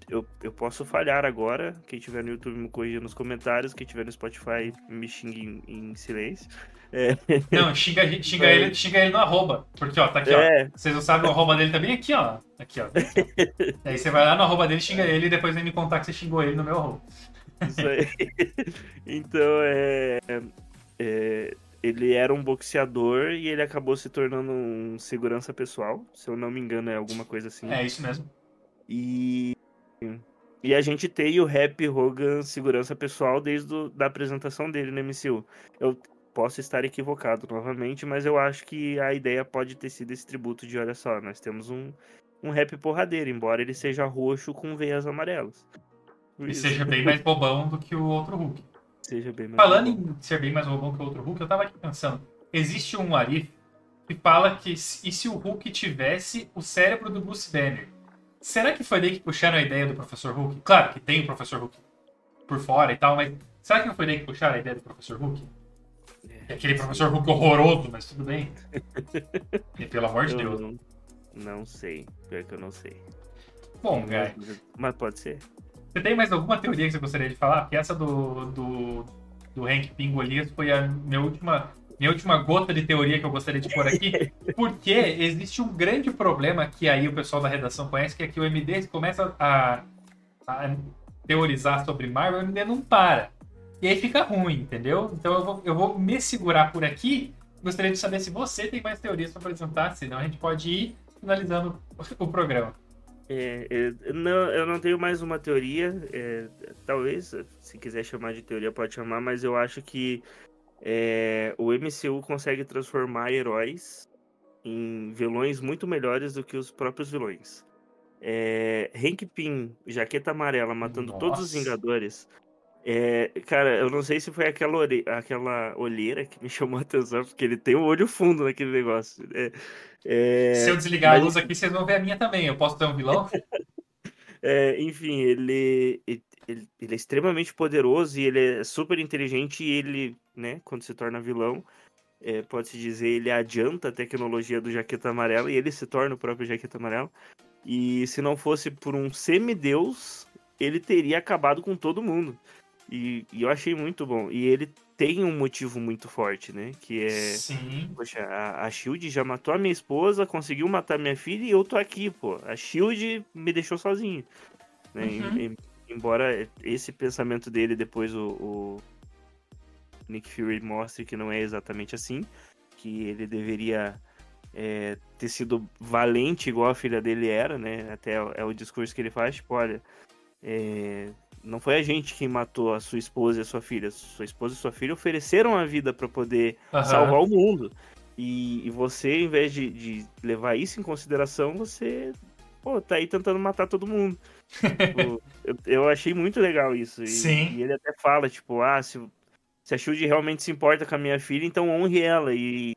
Eu, eu posso falhar agora. Quem tiver no YouTube me corrija nos comentários. Quem tiver no Spotify me xingue em, em silêncio. É. Não, xinga, xinga, é. ele, xinga ele no arroba. Porque, ó, tá aqui, é. ó. Vocês não sabem, o arroba dele também aqui, ó. Aqui, ó. Aqui, ó. aí você vai lá no arroba dele, xinga ele e depois vem me contar que você xingou ele no meu arroba. Isso aí. então, é, é, Ele era um boxeador e ele acabou se tornando um segurança pessoal. Se eu não me engano, é alguma coisa assim. É isso mesmo. E. E a gente tem o Rap Hogan segurança pessoal desde a da apresentação dele no MCU. Eu Posso estar equivocado novamente, mas eu acho que a ideia pode ter sido esse tributo de olha só, nós temos um, um rap porradeiro, embora ele seja roxo com veias amarelas. E seja bem mais bobão do que o outro Hulk. Seja bem mais Falando bobão. em ser bem mais bobão que o outro Hulk, eu tava aqui pensando, existe um Arif que fala que e se o Hulk tivesse o cérebro do Bruce Banner? Será que foi daí que puxaram a ideia do Professor Hulk? Claro que tem o Professor Hulk por fora e tal, mas será que não foi daí que puxaram a ideia do Professor Hulk? É aquele professor Hulk horroroso, mas tudo bem. E pelo amor de eu Deus. Não, não sei. Pior que eu não sei. Bom, Guy. Mas pode ser. Você tem mais alguma teoria que você gostaria de falar? Porque essa do, do, do Hank Pingolias foi a minha última, minha última gota de teoria que eu gostaria de pôr aqui. Porque existe um grande problema que aí o pessoal da redação conhece, que é que o MD começa a, a teorizar sobre Marvel, o MD não para. E aí fica ruim, entendeu? Então eu vou, eu vou me segurar por aqui. Gostaria de saber se você tem mais teorias para apresentar, senão a gente pode ir finalizando o programa. É, é, não, eu não tenho mais uma teoria. É, talvez, se quiser chamar de teoria, pode chamar, mas eu acho que é, o MCU consegue transformar heróis em vilões muito melhores do que os próprios vilões. É, Hank Pym, jaqueta amarela, matando Nossa. todos os Vingadores. É, cara, eu não sei se foi aquela, ore... aquela olheira que me chamou a atenção, porque ele tem um olho fundo naquele negócio. É, é... Se eu desligar Mas... a luz aqui, vocês vão ver a minha também. Eu posso ter um vilão? É, enfim, ele, ele, ele, é extremamente poderoso e ele é super inteligente e ele, né, quando se torna vilão, é, pode-se dizer, ele adianta a tecnologia do Jaqueta Amarela e ele se torna o próprio Jaqueta Amarela. E se não fosse por um semideus, ele teria acabado com todo mundo. E, e, eu achei muito bom. E ele tem um motivo muito forte, né? Que é. Sim. Poxa, a, a Shield já matou a minha esposa, conseguiu matar minha filha e eu tô aqui, pô. A Shield me deixou sozinho. Né? Uhum. E, embora esse pensamento dele depois o, o, Nick Fury mostre que não é exatamente assim, que ele deveria é, ter sido valente igual a filha dele era, né? Até é o discurso que ele faz, tipo, olha, é, não foi a gente que matou a sua esposa e a sua filha. Sua esposa e sua filha ofereceram a vida para poder uhum. salvar o mundo. E, e você, em vez de, de, levar isso em consideração, você pô, tá aí tentando matar todo mundo. tipo, eu, eu, achei muito legal isso. E, Sim. E ele até fala, tipo, ah, se, se a Shield realmente se importa com a minha filha, então honre ela. E,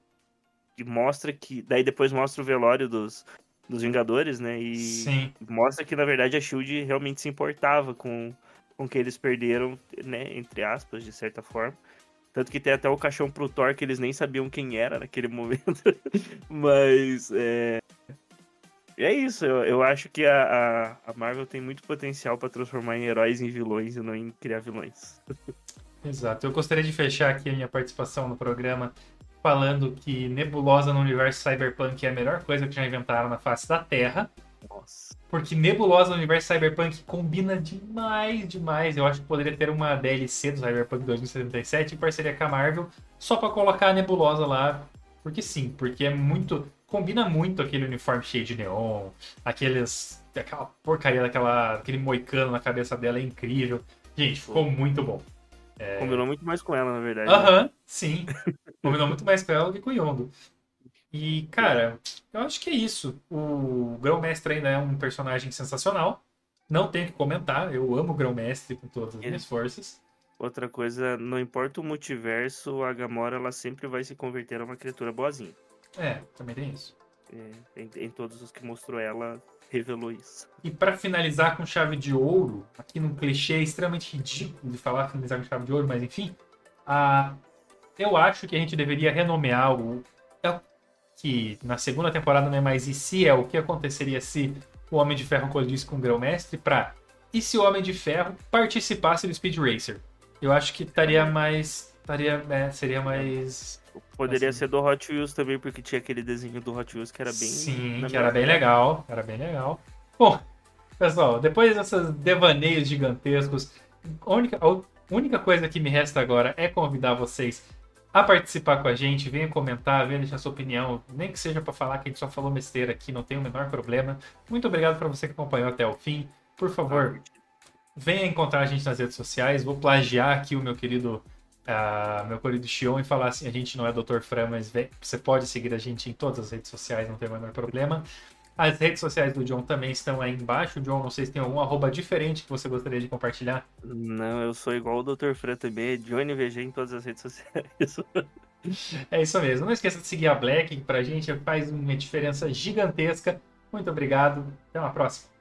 e mostra que. Daí depois mostra o velório dos, dos Vingadores, né? E Sim. mostra que, na verdade, a Shield realmente se importava com, com que eles perderam, né? Entre aspas, de certa forma. Tanto que tem até o caixão pro Thor que eles nem sabiam quem era naquele momento. Mas é. É isso, eu, eu acho que a, a, a Marvel tem muito potencial para transformar em heróis em vilões e não em criar vilões. Exato. Eu gostaria de fechar aqui a minha participação no programa falando que Nebulosa no universo Cyberpunk é a melhor coisa que já inventaram na face da Terra. Nossa. Porque Nebulosa no universo Cyberpunk combina demais, demais. Eu acho que poderia ter uma DLC do Cyberpunk 2077 em parceria com a Marvel, só para colocar a Nebulosa lá. Porque sim, porque é muito. Combina muito aquele uniforme cheio de neon, aqueles. aquela porcaria daquela. aquele moicano na cabeça dela é incrível. Gente, ficou muito bom. É... Combinou muito mais com ela, na verdade. Aham, né? sim. Combinou muito mais com ela do que com o Yondo. E, cara, eu acho que é isso. O Grão-Mestre ainda é um personagem sensacional. Não tem que comentar. Eu amo o Grão-Mestre com todas as minhas forças. Outra coisa, não importa o multiverso, a Gamora ela sempre vai se converter a uma criatura boazinha. É, também tem isso. É, em, em todos os que mostrou ela, revelou isso. E para finalizar com chave de ouro, aqui num clichê extremamente ridículo de falar finalizar com chave de ouro, mas enfim, a... eu acho que a gente deveria renomear o. Que na segunda temporada não é mais e se é o que aconteceria se o Homem de Ferro colidisse com o Grão-Mestre para e se o Homem de Ferro participasse do Speed Racer. Eu acho que estaria mais. Estaria, é, seria mais Poderia assim. ser do Hot Wheels também, porque tinha aquele desenho do Hot Wheels que era bem. Sim, que era bem legal. Era bem legal. Bom, pessoal, depois desses devaneios gigantescos, a única, a única coisa que me resta agora é convidar vocês a participar com a gente. Venha comentar, venha deixar sua opinião. Nem que seja para falar que a gente só falou besteira aqui, não tem o menor problema. Muito obrigado para você que acompanhou até o fim. Por favor, venha encontrar a gente nas redes sociais. Vou plagiar aqui o meu querido uh, meu querido Xion e falar assim: a gente não é Dr. Fran, mas vem, você pode seguir a gente em todas as redes sociais, não tem o menor problema. As redes sociais do John também estão aí embaixo. John, não sei se tem algum arroba diferente que você gostaria de compartilhar. Não, eu sou igual o Dr. Fran também, é Johnny VG em todas as redes sociais. é isso mesmo. Não esqueça de seguir a Black, que pra gente faz uma diferença gigantesca. Muito obrigado. Até uma próxima.